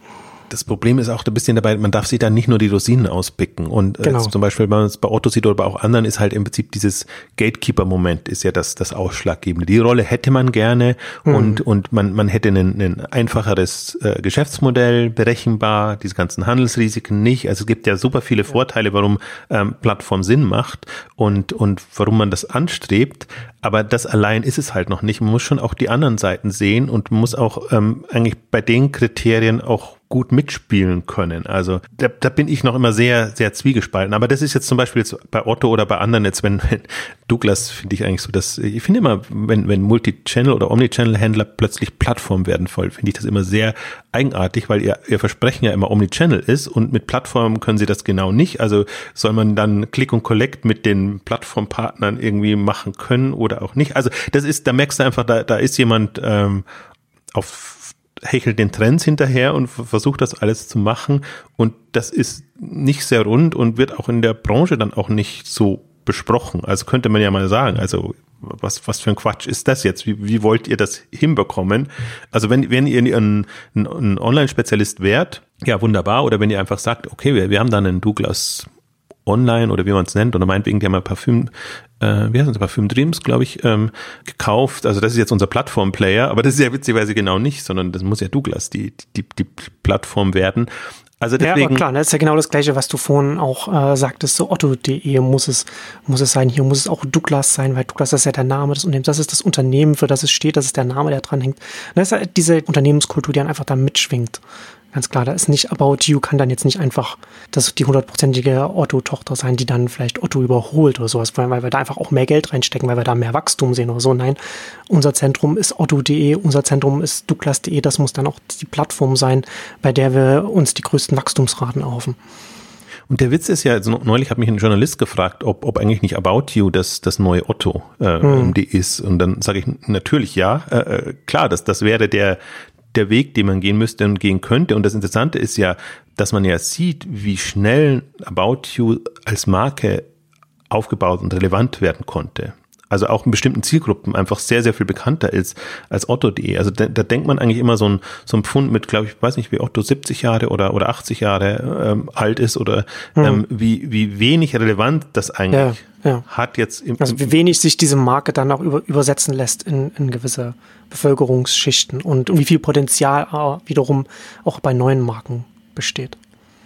Speaker 2: das Problem ist auch ein bisschen dabei, man darf sich dann nicht nur die Rosinen auspicken. Und äh, genau. zum Beispiel, wenn man es bei Otto sieht oder bei auch anderen, ist halt im Prinzip dieses Gatekeeper-Moment ist ja das, das Ausschlaggebende. Die Rolle hätte man gerne mhm. und, und man, man hätte ein, ein einfacheres äh, Geschäftsmodell, berechenbar, diese ganzen Handelsrisiken nicht. Also es gibt ja super viele Vorteile, warum ähm, Plattform Sinn macht und, und warum man das anstrebt. Aber das allein ist es halt noch nicht. Man muss schon auch die anderen Seiten sehen und muss auch ähm, eigentlich bei den Kriterien auch gut mitspielen können. Also da, da bin ich noch immer sehr, sehr zwiegespalten. Aber das ist jetzt zum Beispiel jetzt bei Otto oder bei anderen jetzt, wenn, wenn Douglas finde ich eigentlich so, dass ich finde immer, wenn, wenn Multi-Channel oder Omnichannel-Händler plötzlich Plattform werden voll, finde ich das immer sehr eigenartig, weil ihr, ihr Versprechen ja immer Omnichannel ist und mit Plattformen können sie das genau nicht. Also soll man dann Click und Collect mit den Plattformpartnern irgendwie machen können oder auch nicht. Also das ist, da merkst du einfach, da, da ist jemand ähm, auf hechelt den Trends hinterher und versucht das alles zu machen. Und das ist nicht sehr rund und wird auch in der Branche dann auch nicht so besprochen. Also könnte man ja mal sagen, also was, was für ein Quatsch ist das jetzt? Wie, wie wollt ihr das hinbekommen? Also wenn, wenn ihr ein, ein, Online-Spezialist wärt, ja wunderbar. Oder wenn ihr einfach sagt, okay, wir, wir haben dann einen Douglas Online oder wie man es nennt, oder meinetwegen, die haben ein Parfüm äh, wie heißt das, Parfüm Dreams, glaube ich, ähm, gekauft. Also das ist jetzt unser Plattform-Player, aber das ist ja witzigerweise genau nicht, sondern das muss ja Douglas die, die, die Plattform werden.
Speaker 1: Also deswegen, ja, klar, das ist ja genau das Gleiche, was du vorhin auch äh, sagtest, so Otto.de muss es, muss es sein, hier muss es auch Douglas sein, weil Douglas ist ja der Name des Unternehmens, das ist das Unternehmen, für das es steht, das ist der Name, der dran hängt. Das ist ja diese Unternehmenskultur, die dann einfach da mitschwingt. Ganz klar, da ist nicht About You, kann dann jetzt nicht einfach das die hundertprozentige Otto-Tochter sein, die dann vielleicht Otto überholt oder sowas, weil, weil wir da einfach auch mehr Geld reinstecken, weil wir da mehr Wachstum sehen oder so. Nein, unser Zentrum ist Otto.de, unser Zentrum ist Douglas.de, das muss dann auch die Plattform sein, bei der wir uns die größten Wachstumsraten erhoffen.
Speaker 2: Und der Witz ist ja, also neulich hat mich ein Journalist gefragt, ob, ob eigentlich nicht About You das, das neue Otto äh, hm. die ist. Und dann sage ich natürlich ja, äh, äh klar, das, das wäre der, der Weg, den man gehen müsste und gehen könnte. Und das Interessante ist ja, dass man ja sieht, wie schnell About You als Marke aufgebaut und relevant werden konnte. Also auch in bestimmten Zielgruppen einfach sehr, sehr viel bekannter ist als Otto.de. Also da, da, denkt man eigentlich immer so ein, so ein Pfund mit, glaube ich, weiß nicht, wie Otto 70 Jahre oder, oder 80 Jahre ähm, alt ist oder mhm. ähm, wie, wie wenig relevant das eigentlich ja ja. hat jetzt
Speaker 1: im, Also wie wenig sich diese Marke dann auch über, übersetzen lässt in, in gewisse Bevölkerungsschichten und wie viel Potenzial äh, wiederum auch bei neuen Marken besteht.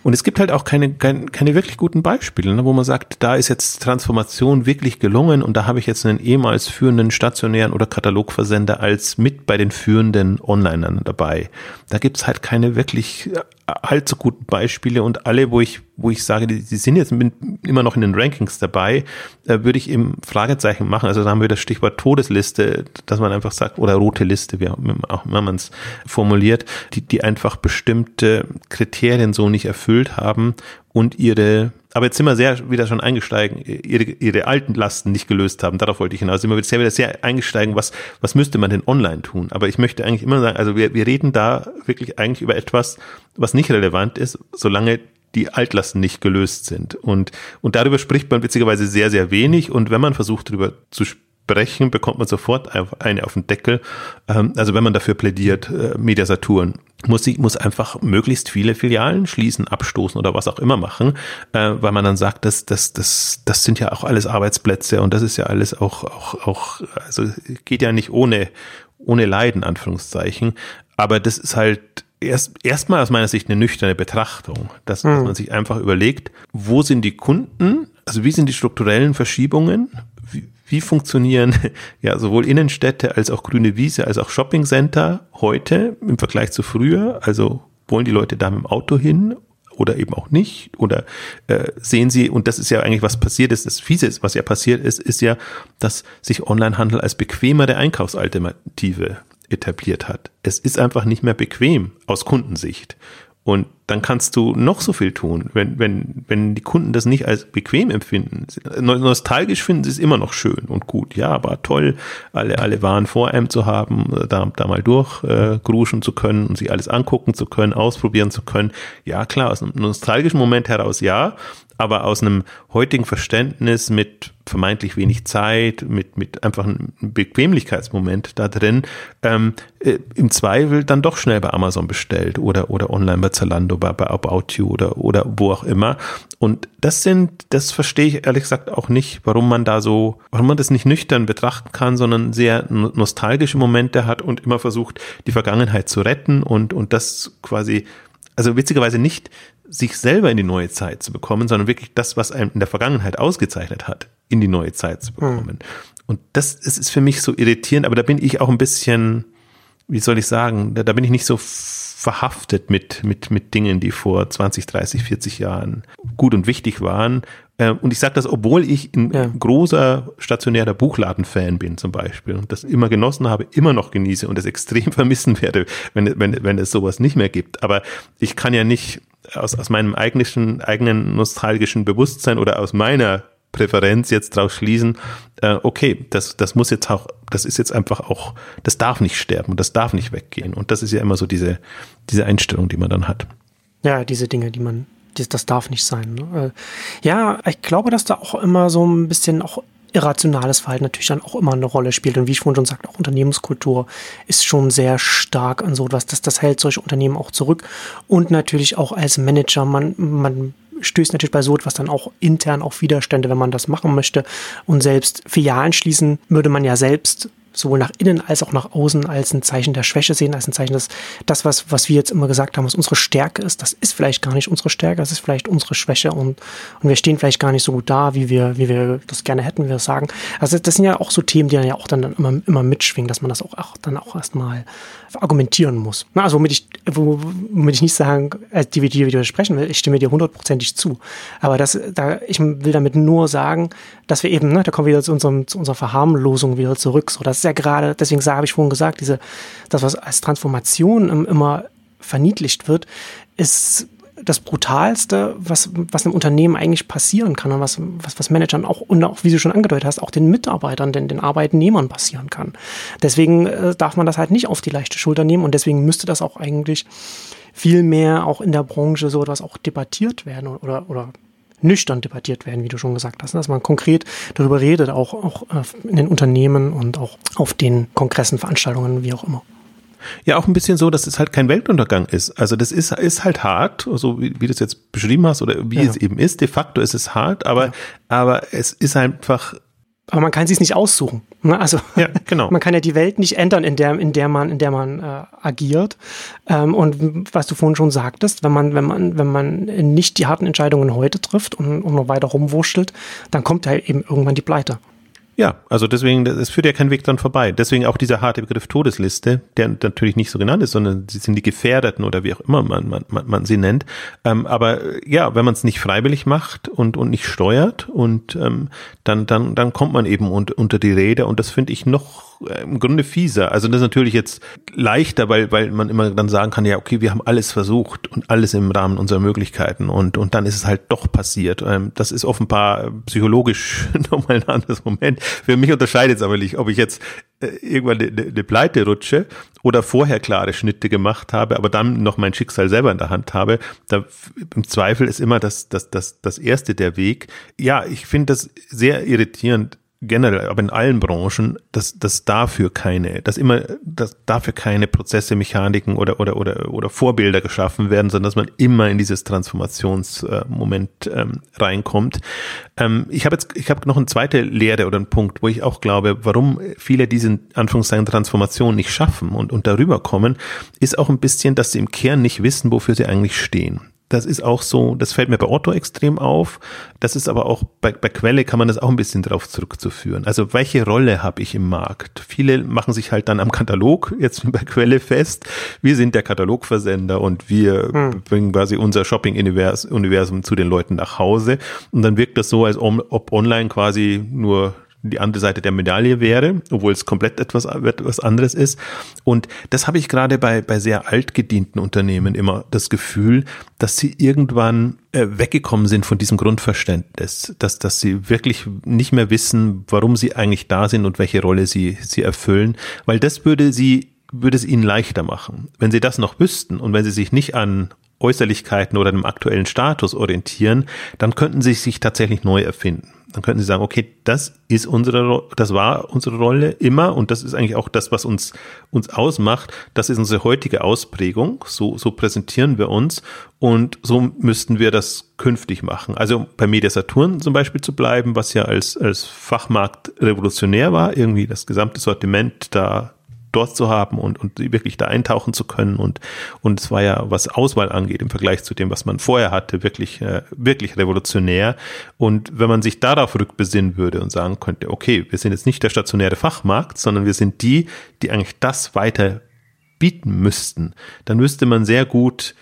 Speaker 2: Und es gibt halt auch keine, keine, keine wirklich guten Beispiele, ne, wo man sagt, da ist jetzt Transformation wirklich gelungen und da habe ich jetzt einen ehemals führenden stationären oder Katalogversender als mit bei den führenden Onlinern dabei. Da gibt's halt keine wirklich allzu guten Beispiele und alle, wo ich, wo ich sage, die, die sind jetzt immer noch in den Rankings dabei, äh, würde ich eben Fragezeichen machen. Also da haben wir das Stichwort Todesliste, dass man einfach sagt, oder rote Liste, wie auch immer man es formuliert, die, die einfach bestimmte Kriterien so nicht erfüllt haben und ihre aber jetzt sind wir sehr wieder schon eingesteigen, ihre, ihre alten Lasten nicht gelöst haben. Darauf wollte ich hinaus. Sind wir sehr wieder sehr eingesteigen, was, was müsste man denn online tun? Aber ich möchte eigentlich immer sagen, also wir, wir reden da wirklich eigentlich über etwas, was nicht relevant ist, solange die Altlasten nicht gelöst sind. Und, und darüber spricht man witzigerweise sehr, sehr wenig. Und wenn man versucht, darüber zu sprechen, bekommt man sofort eine auf den Deckel. Ähm, also wenn man dafür plädiert, äh, Mediasaturn muss sie muss einfach möglichst viele Filialen schließen, abstoßen oder was auch immer machen, äh, weil man dann sagt, das das das das sind ja auch alles Arbeitsplätze und das ist ja alles auch auch auch also geht ja nicht ohne ohne Leiden Anführungszeichen, aber das ist halt erst erstmal aus meiner Sicht eine nüchterne Betrachtung, dass, dass man sich einfach überlegt, wo sind die Kunden, also wie sind die strukturellen Verschiebungen, wie, funktionieren ja sowohl Innenstädte als auch grüne Wiese als auch Shoppingcenter heute im Vergleich zu früher? Also wollen die Leute da mit dem Auto hin oder eben auch nicht? Oder äh, sehen sie, und das ist ja eigentlich was passiert ist, das Fiese ist, was ja passiert ist, ist ja, dass sich Onlinehandel als bequemere Einkaufsalternative etabliert hat. Es ist einfach nicht mehr bequem aus Kundensicht. Und dann kannst du noch so viel tun. Wenn, wenn, wenn die Kunden das nicht als bequem empfinden, nostalgisch finden sie es immer noch schön und gut. Ja, aber toll, alle, alle Waren vor einem zu haben, da, da mal durchgruschen äh, zu können und sich alles angucken zu können, ausprobieren zu können. Ja, klar, aus einem nostalgischen Moment heraus ja, aber aus einem heutigen Verständnis mit vermeintlich wenig Zeit, mit, mit einfach einem Bequemlichkeitsmoment da drin, ähm, äh, im Zweifel dann doch schnell bei Amazon bestellt oder, oder online bei Zalando, bei, bei About You oder, oder wo auch immer. Und das sind, das verstehe ich ehrlich gesagt auch nicht, warum man da so, warum man das nicht nüchtern betrachten kann, sondern sehr nostalgische Momente hat und immer versucht, die Vergangenheit zu retten und, und das quasi, also witzigerweise nicht sich selber in die neue Zeit zu bekommen, sondern wirklich das, was einem in der Vergangenheit ausgezeichnet hat, in die neue Zeit zu bekommen. Hm. Und das, das ist für mich so irritierend, aber da bin ich auch ein bisschen, wie soll ich sagen, da, da bin ich nicht so verhaftet mit, mit, mit Dingen, die vor 20, 30, 40 Jahren gut und wichtig waren. Äh, und ich sage das, obwohl ich ein ja. großer stationärer Buchladen-Fan bin zum Beispiel und das immer genossen habe, immer noch genieße und es extrem vermissen werde, wenn, wenn, wenn es sowas nicht mehr gibt. Aber ich kann ja nicht aus, aus meinem eigenen, eigenen nostalgischen Bewusstsein oder aus meiner Präferenz jetzt draus schließen, äh, okay, das, das muss jetzt auch, das ist jetzt einfach auch, das darf nicht sterben und das darf nicht weggehen. Und das ist ja immer so diese, diese Einstellung, die man dann hat.
Speaker 1: Ja, diese Dinge, die man, das, das darf nicht sein. Ne? Äh, ja, ich glaube, dass da auch immer so ein bisschen auch irrationales Verhalten natürlich dann auch immer eine Rolle spielt. Und wie ich vorhin schon sagte, auch Unternehmenskultur ist schon sehr stark an so etwas, dass das hält solche Unternehmen auch zurück. Und natürlich auch als Manager, man, man stößt natürlich bei so etwas dann auch intern auf Widerstände, wenn man das machen möchte. Und selbst Filialen schließen würde man ja selbst sowohl nach innen als auch nach außen als ein Zeichen der Schwäche sehen, als ein Zeichen, dass das, was, was wir jetzt immer gesagt haben, was unsere Stärke ist, das ist vielleicht gar nicht unsere Stärke, das ist vielleicht unsere Schwäche und, und wir stehen vielleicht gar nicht so gut da, wie wir, wie wir das gerne hätten, wie wir sagen. Also das sind ja auch so Themen, die dann ja auch dann immer, immer mitschwingen, dass man das auch, auch dann auch erstmal argumentieren muss. Also womit ich, womit ich nicht sagen, äh, die, die, die widersprechen will, ich stimme dir hundertprozentig zu. Aber das, da, ich will damit nur sagen, dass wir eben, ne, da kommen wir wieder zu, unserem, zu unserer Verharmlosung wieder zurück. So, das ja gerade, deswegen habe ich vorhin gesagt, diese, das, was als Transformation immer verniedlicht wird, ist das Brutalste, was, was einem Unternehmen eigentlich passieren kann und was, was, was Managern auch und auch, wie du schon angedeutet hast, auch den Mitarbeitern, den, den Arbeitnehmern passieren kann. Deswegen äh, darf man das halt nicht auf die leichte Schulter nehmen und deswegen müsste das auch eigentlich viel mehr auch in der Branche so etwas auch debattiert werden oder, oder nüchtern debattiert werden, wie du schon gesagt hast, dass man konkret darüber redet, auch, auch äh, in den Unternehmen und auch auf den Kongressen, Veranstaltungen, wie auch immer.
Speaker 2: Ja, auch ein bisschen so, dass es halt kein Weltuntergang ist. Also das ist, ist halt hart, so wie, wie du es jetzt beschrieben hast oder wie ja. es eben ist. De facto ist es hart, aber, ja. aber es ist einfach
Speaker 1: aber man kann sie es nicht aussuchen. Ne? Also
Speaker 2: ja, genau.
Speaker 1: man kann ja die Welt nicht ändern, in der, in der man, in der man äh, agiert. Ähm, und was du vorhin schon sagtest, wenn man, wenn man, wenn man nicht die harten Entscheidungen heute trifft und, und noch weiter rumwurschtelt, dann kommt ja eben irgendwann die Pleite.
Speaker 2: Ja, also deswegen, es führt ja kein Weg dann vorbei. Deswegen auch dieser harte Begriff Todesliste, der natürlich nicht so genannt ist, sondern sie sind die Gefährdeten oder wie auch immer man, man, man, sie nennt. Ähm, aber ja, wenn man es nicht freiwillig macht und, und nicht steuert und ähm, dann, dann, dann kommt man eben unter, unter die Räder und das finde ich noch äh, im Grunde fieser. Also das ist natürlich jetzt leichter, weil, weil man immer dann sagen kann, ja, okay, wir haben alles versucht und alles im Rahmen unserer Möglichkeiten und, und dann ist es halt doch passiert. Ähm, das ist offenbar psychologisch nochmal ein anderes Moment. Für mich unterscheidet es aber nicht, ob ich jetzt äh, irgendwann eine, eine Pleite rutsche oder vorher klare Schnitte gemacht habe, aber dann noch mein Schicksal selber in der Hand habe. Da, Im Zweifel ist immer das, das, das, das erste der Weg. Ja, ich finde das sehr irritierend generell, aber in allen Branchen, dass, dass dafür keine, dass immer, dass dafür keine Prozesse, Mechaniken oder, oder, oder, oder Vorbilder geschaffen werden, sondern dass man immer in dieses Transformationsmoment ähm, reinkommt. Ähm, ich habe jetzt, ich habe noch eine zweite Lehre oder einen Punkt, wo ich auch glaube, warum viele diesen Anführungszeichen Transformation nicht schaffen und, und darüber kommen, ist auch ein bisschen, dass sie im Kern nicht wissen, wofür sie eigentlich stehen. Das ist auch so, das fällt mir bei Otto extrem auf. Das ist aber auch bei, bei Quelle kann man das auch ein bisschen drauf zurückzuführen. Also welche Rolle habe ich im Markt? Viele machen sich halt dann am Katalog jetzt bei Quelle fest. Wir sind der Katalogversender und wir hm. bringen quasi unser Shopping-Universum zu den Leuten nach Hause. Und dann wirkt das so, als ob online quasi nur die andere Seite der Medaille wäre, obwohl es komplett etwas, etwas anderes ist. Und das habe ich gerade bei, bei sehr altgedienten Unternehmen immer das Gefühl, dass sie irgendwann äh, weggekommen sind von diesem Grundverständnis, dass, dass sie wirklich nicht mehr wissen, warum sie eigentlich da sind und welche Rolle sie, sie erfüllen, weil das würde sie würde es ihnen leichter machen. Wenn sie das noch wüssten und wenn sie sich nicht an Äußerlichkeiten oder einem aktuellen Status orientieren, dann könnten sie sich tatsächlich neu erfinden. Dann könnten sie sagen, okay, das ist unsere, das war unsere Rolle immer und das ist eigentlich auch das, was uns, uns ausmacht. Das ist unsere heutige Ausprägung. So, so präsentieren wir uns und so müssten wir das künftig machen. Also bei Media Saturn zum Beispiel zu bleiben, was ja als, als Fachmarkt revolutionär war, irgendwie das gesamte Sortiment da dort zu haben und, und wirklich da eintauchen zu können. Und, und es war ja, was Auswahl angeht, im Vergleich zu dem, was man vorher hatte, wirklich, äh, wirklich revolutionär. Und wenn man sich darauf rückbesinnen würde und sagen könnte, okay, wir sind jetzt nicht der stationäre Fachmarkt, sondern wir sind die, die eigentlich das weiter bieten müssten, dann müsste man sehr gut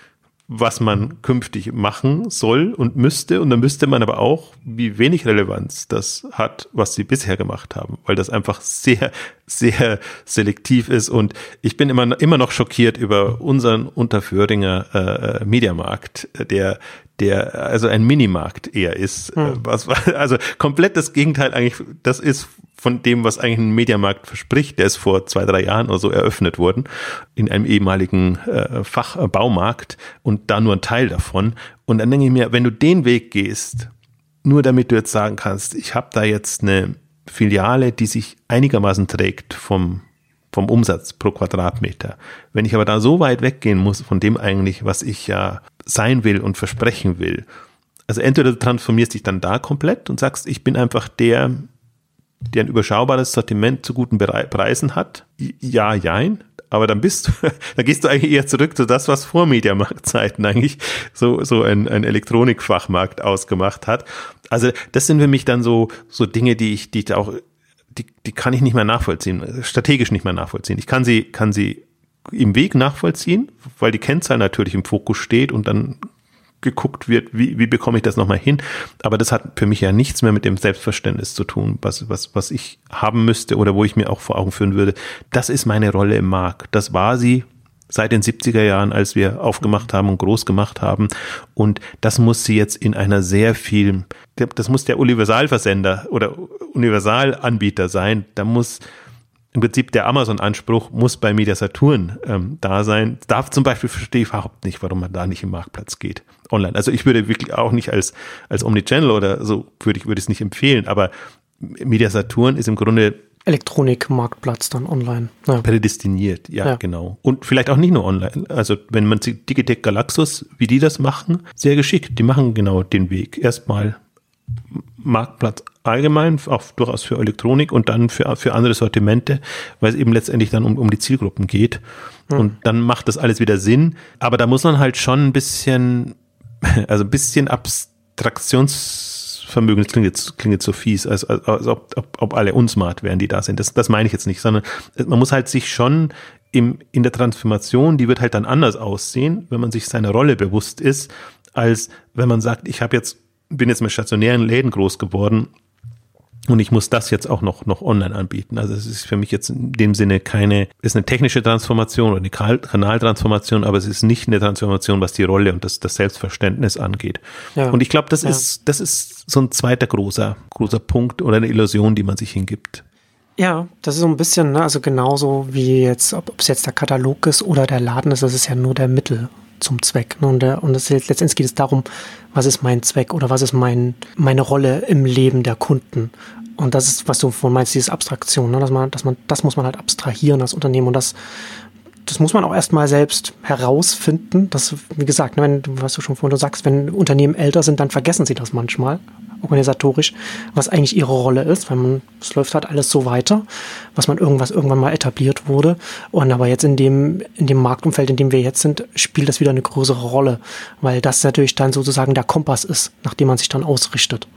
Speaker 2: was man künftig machen soll und müsste. Und dann müsste man aber auch, wie wenig Relevanz das hat, was sie bisher gemacht haben, weil das einfach sehr, sehr selektiv ist. Und ich bin immer, immer noch schockiert über unseren Unterföhringer äh, äh Mediamarkt, der, der also ein Minimarkt eher ist. Hm. Was, also komplett das Gegenteil eigentlich, das ist von dem, was eigentlich ein Mediamarkt verspricht. Der ist vor zwei, drei Jahren oder so eröffnet worden in einem ehemaligen äh, Fachbaumarkt und da nur ein Teil davon. Und dann denke ich mir, wenn du den Weg gehst, nur damit du jetzt sagen kannst, ich habe da jetzt eine Filiale, die sich einigermaßen trägt vom vom Umsatz pro Quadratmeter. Wenn ich aber da so weit weggehen muss von dem eigentlich, was ich ja sein will und versprechen will, also entweder du transformierst dich dann da komplett und sagst, ich bin einfach der, der ein überschaubares Sortiment zu guten Preisen hat, ja, jein, aber dann bist du, da gehst du eigentlich eher zurück zu das, was vor Mediamarktzeiten eigentlich so, so ein, ein Elektronikfachmarkt ausgemacht hat. Also das sind für mich dann so, so Dinge, die ich, die ich auch, die, die kann ich nicht mehr nachvollziehen, strategisch nicht mehr nachvollziehen. Ich kann sie, kann sie im Weg nachvollziehen, weil die Kennzahl natürlich im Fokus steht und dann geguckt wird, wie, wie bekomme ich das nochmal hin. Aber das hat für mich ja nichts mehr mit dem Selbstverständnis zu tun, was, was, was ich haben müsste oder wo ich mir auch vor Augen führen würde. Das ist meine Rolle im Markt. Das war sie seit den 70er Jahren, als wir aufgemacht haben und groß gemacht haben. Und das muss sie jetzt in einer sehr viel, das muss der Universalversender oder Universalanbieter sein. Da muss im Prinzip der Amazon-Anspruch muss bei Media Saturn ähm, da sein. Darf zum Beispiel verstehe ich überhaupt nicht, warum man da nicht im Marktplatz geht online. Also ich würde wirklich auch nicht als als Omnichannel oder so würde ich würde es nicht empfehlen. Aber Media Saturn ist im Grunde
Speaker 1: Elektronikmarktplatz dann online.
Speaker 2: Ja. Prädestiniert, ja, ja, genau. Und vielleicht auch nicht nur online. Also wenn man sieht, Digitec Galaxus, wie die das machen, sehr geschickt. Die machen genau den Weg. Erstmal Marktplatz allgemein, auch durchaus für Elektronik und dann für, für andere Sortimente, weil es eben letztendlich dann um, um die Zielgruppen geht. Mhm. Und dann macht das alles wieder Sinn. Aber da muss man halt schon ein bisschen, also ein bisschen Abstraktionsvermögen, das klingt jetzt, klingt jetzt so fies, als, als, als ob, ob, ob alle unsmart wären, die da sind. Das, das meine ich jetzt nicht, sondern man muss halt sich schon im, in der Transformation, die wird halt dann anders aussehen, wenn man sich seiner Rolle bewusst ist, als wenn man sagt, ich habe jetzt bin jetzt mit stationären Läden groß geworden und ich muss das jetzt auch noch, noch online anbieten. Also es ist für mich jetzt in dem Sinne keine, ist eine technische Transformation oder eine Kanaltransformation, aber es ist nicht eine Transformation, was die Rolle und das, das Selbstverständnis angeht. Ja. Und ich glaube, das ja. ist, das ist so ein zweiter großer, großer Punkt oder eine Illusion, die man sich hingibt.
Speaker 1: Ja, das ist so ein bisschen, ne, also genauso wie jetzt, ob es jetzt der Katalog ist oder der Laden ist, das ist ja nur der Mittel zum Zweck. Ne? Und, der, und das, letztendlich geht es darum, was ist mein Zweck oder was ist mein, meine Rolle im Leben der Kunden. Und das ist, was du von meinst, diese Abstraktion, ne? dass man, dass man, das muss man halt abstrahieren als Unternehmen und das, das muss man auch erstmal selbst herausfinden. Das, wie gesagt, ne, wenn, was du schon vorhin sagst, wenn Unternehmen älter sind, dann vergessen sie das manchmal organisatorisch, was eigentlich ihre Rolle ist, weil man, es läuft halt alles so weiter, was man irgendwas irgendwann mal etabliert wurde. Und aber jetzt in dem, in dem Marktumfeld, in dem wir jetzt sind, spielt das wieder eine größere Rolle, weil das natürlich dann sozusagen der Kompass ist, nach dem man sich dann ausrichtet.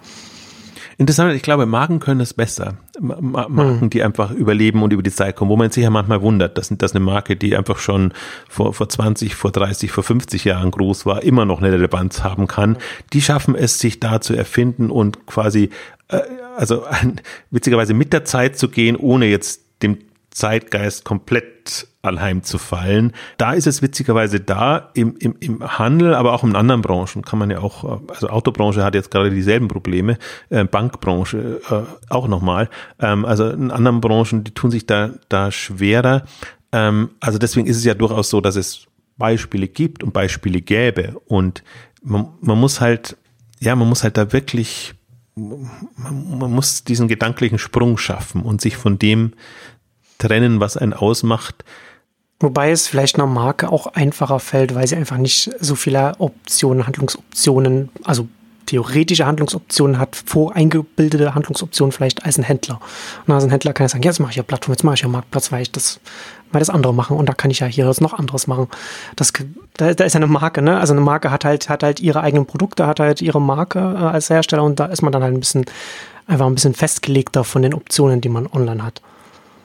Speaker 2: Interessant, ich glaube, Marken können es besser. Marken, hm. die einfach überleben und über die Zeit kommen, wo man sich ja manchmal wundert, dass das eine Marke, die einfach schon vor, vor 20, vor 30, vor 50 Jahren groß war, immer noch eine Relevanz haben kann. Die schaffen es, sich da zu erfinden und quasi, äh, also witzigerweise mit der Zeit zu gehen, ohne jetzt dem Zeitgeist komplett anheimzufallen. Da ist es witzigerweise da, im, im, im Handel, aber auch in anderen Branchen kann man ja auch, also Autobranche hat jetzt gerade dieselben Probleme, äh, Bankbranche äh, auch nochmal. Ähm, also in anderen Branchen, die tun sich da, da schwerer. Ähm, also deswegen ist es ja durchaus so, dass es Beispiele gibt und Beispiele gäbe. Und man, man muss halt, ja, man muss halt da wirklich, man, man muss diesen gedanklichen Sprung schaffen und sich von dem trennen, was einen ausmacht.
Speaker 1: Wobei es vielleicht einer Marke auch einfacher fällt, weil sie einfach nicht so viele Optionen, Handlungsoptionen, also theoretische Handlungsoptionen hat, voreingebildete Handlungsoptionen vielleicht als ein Händler. Und als ein Händler kann ich sagen, jetzt mache ich ja Plattform, jetzt mache ich ja Marktplatz, weil ich das, weil das andere machen und da kann ich ja hier jetzt noch anderes machen. Das, da, da ist ja eine Marke, ne? Also eine Marke hat halt, hat halt ihre eigenen Produkte, hat halt ihre Marke äh, als Hersteller und da ist man dann halt ein bisschen, einfach ein bisschen festgelegter von den Optionen, die man online hat.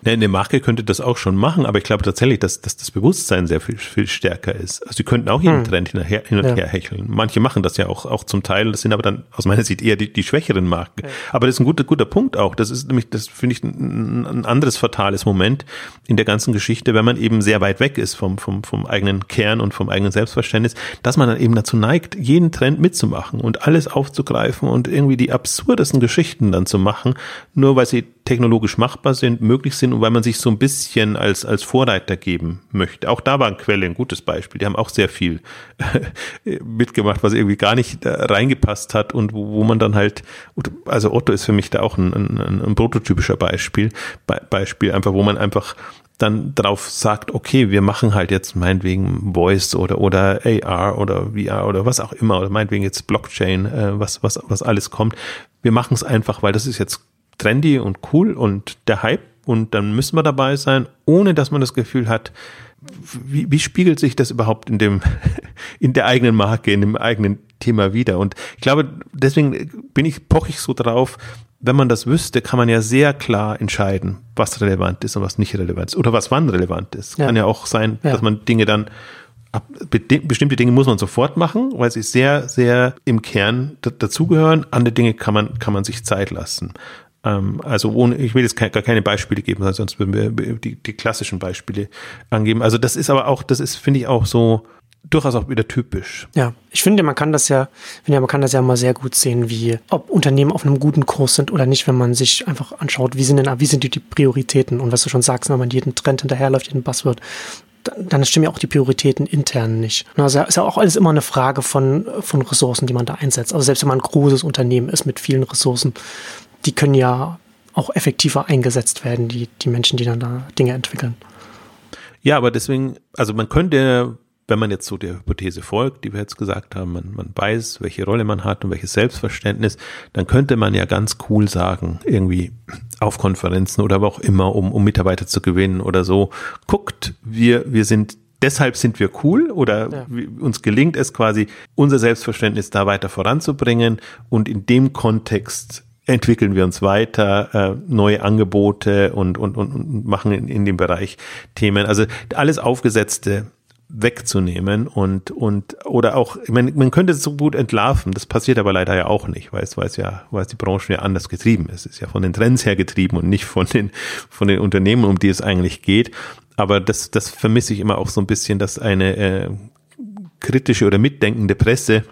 Speaker 2: Eine Marke könnte das auch schon machen, aber ich glaube tatsächlich, dass, dass das Bewusstsein sehr viel, viel stärker ist. Also sie könnten auch jeden hm. Trend hinterher, hin und ja. her hecheln. Manche machen das ja auch, auch zum Teil, das sind aber dann aus meiner Sicht eher die, die schwächeren Marken. Ja. Aber das ist ein guter, guter Punkt auch. Das ist nämlich, das finde ich ein, ein anderes fatales Moment in der ganzen Geschichte, wenn man eben sehr weit weg ist vom, vom, vom eigenen Kern und vom eigenen Selbstverständnis, dass man dann eben dazu neigt, jeden Trend mitzumachen und alles aufzugreifen und irgendwie die absurdesten Geschichten dann zu machen, nur weil sie technologisch machbar sind, möglich sind und weil man sich so ein bisschen als, als Vorreiter geben möchte. Auch da waren Quelle ein gutes Beispiel. Die haben auch sehr viel mitgemacht, was irgendwie gar nicht reingepasst hat und wo, wo man dann halt, also Otto ist für mich da auch ein, ein, ein prototypischer Beispiel, Be Beispiel einfach, wo man einfach dann drauf sagt, okay, wir machen halt jetzt meinetwegen Voice oder, oder AR oder VR oder was auch immer oder meinetwegen jetzt Blockchain, äh, was, was, was alles kommt. Wir machen es einfach, weil das ist jetzt trendy und cool und der Hype und dann müssen wir dabei sein, ohne dass man das Gefühl hat, wie, wie spiegelt sich das überhaupt in dem, in der eigenen Marke, in dem eigenen Thema wieder? Und ich glaube, deswegen bin ich, poche ich so drauf, wenn man das wüsste, kann man ja sehr klar entscheiden, was relevant ist und was nicht relevant ist oder was wann relevant ist. Ja. Kann ja auch sein, ja. dass man Dinge dann bestimmte Dinge muss man sofort machen, weil sie sehr, sehr im Kern dazugehören. Andere Dinge kann man, kann man sich Zeit lassen. Ähm, also ohne, ich will jetzt gar keine Beispiele geben, sonst würden wir die, die klassischen Beispiele angeben. Also das ist aber auch, das ist, finde ich, auch so durchaus auch wieder typisch.
Speaker 1: Ja, ich finde, man kann das ja, finde, man kann das ja mal sehr gut sehen, wie ob Unternehmen auf einem guten Kurs sind oder nicht, wenn man sich einfach anschaut, wie sind denn, wie sind die, die Prioritäten und was du schon sagst, wenn man jeden Trend hinterherläuft, jeden Buzzword, dann stimmen ja auch die Prioritäten intern nicht. Also ist ja auch alles immer eine Frage von, von Ressourcen, die man da einsetzt. Also selbst wenn man ein großes Unternehmen ist mit vielen Ressourcen, die können ja auch effektiver eingesetzt werden, die, die Menschen, die dann da Dinge entwickeln.
Speaker 2: Ja, aber deswegen, also man könnte, wenn man jetzt so der Hypothese folgt, die wir jetzt gesagt haben, man, man weiß, welche Rolle man hat und welches Selbstverständnis, dann könnte man ja ganz cool sagen, irgendwie auf Konferenzen oder aber auch immer, um, um Mitarbeiter zu gewinnen oder so, guckt, wir, wir sind deshalb sind wir cool oder ja. uns gelingt es quasi, unser Selbstverständnis da weiter voranzubringen und in dem Kontext entwickeln wir uns weiter, äh, neue Angebote und, und, und, und machen in, in dem Bereich Themen. Also alles Aufgesetzte wegzunehmen und, und, oder auch, ich meine, man könnte es so gut entlarven, das passiert aber leider ja auch nicht, weil es, weil es ja, weil es die Branche ja anders getrieben ist. Es ist ja von den Trends her getrieben und nicht von den, von den Unternehmen, um die es eigentlich geht. Aber das, das vermisse ich immer auch so ein bisschen, dass eine äh, kritische oder mitdenkende Presse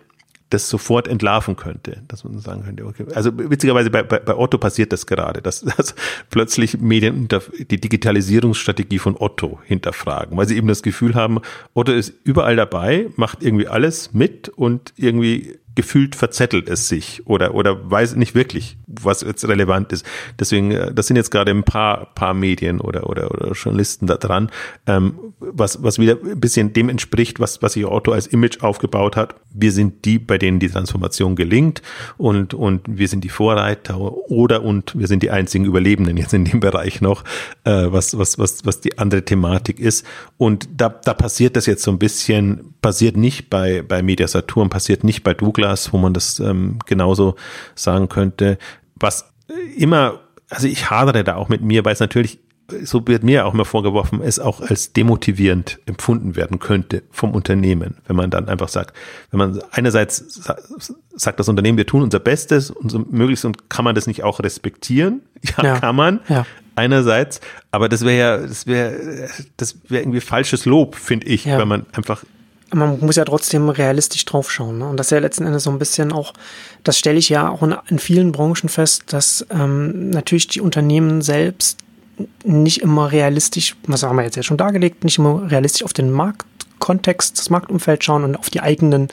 Speaker 2: das sofort entlarven könnte, dass man sagen könnte, okay. Also witzigerweise bei, bei, bei Otto passiert das gerade, dass, dass plötzlich Medien die Digitalisierungsstrategie von Otto hinterfragen, weil sie eben das Gefühl haben, Otto ist überall dabei, macht irgendwie alles mit und irgendwie gefühlt verzettelt es sich oder, oder weiß nicht wirklich, was jetzt relevant ist. Deswegen, äh, das sind jetzt gerade ein paar, paar Medien oder, oder, oder Journalisten da dran, ähm, was, was wieder ein bisschen dem entspricht, was, was sich Otto als Image aufgebaut hat. Wir sind die, bei denen die Transformation gelingt und, und wir sind die Vorreiter oder und wir sind die einzigen Überlebenden jetzt in dem Bereich noch, äh, was, was, was, was die andere Thematik ist. Und da, da passiert das jetzt so ein bisschen, passiert nicht bei, bei Media Saturn, passiert nicht bei Douglas, Douglas, wo man das ähm, genauso sagen könnte. Was immer, also ich hadere da auch mit mir, weil es natürlich so wird mir auch immer vorgeworfen, es auch als demotivierend empfunden werden könnte vom Unternehmen, wenn man dann einfach sagt, wenn man einerseits sagt das Unternehmen, wir tun unser Bestes und so möglichst und kann man das nicht auch respektieren? Ja, ja. kann man. Ja. Einerseits, aber das wäre ja, das wäre, das wäre irgendwie falsches Lob, finde ich, ja. wenn man einfach
Speaker 1: man muss ja trotzdem realistisch draufschauen. Ne? Und das ist ja letzten Endes so ein bisschen auch, das stelle ich ja auch in, in vielen Branchen fest, dass ähm, natürlich die Unternehmen selbst nicht immer realistisch, was haben wir jetzt ja schon dargelegt, nicht immer realistisch auf den Marktkontext, das Marktumfeld schauen und auf die eigenen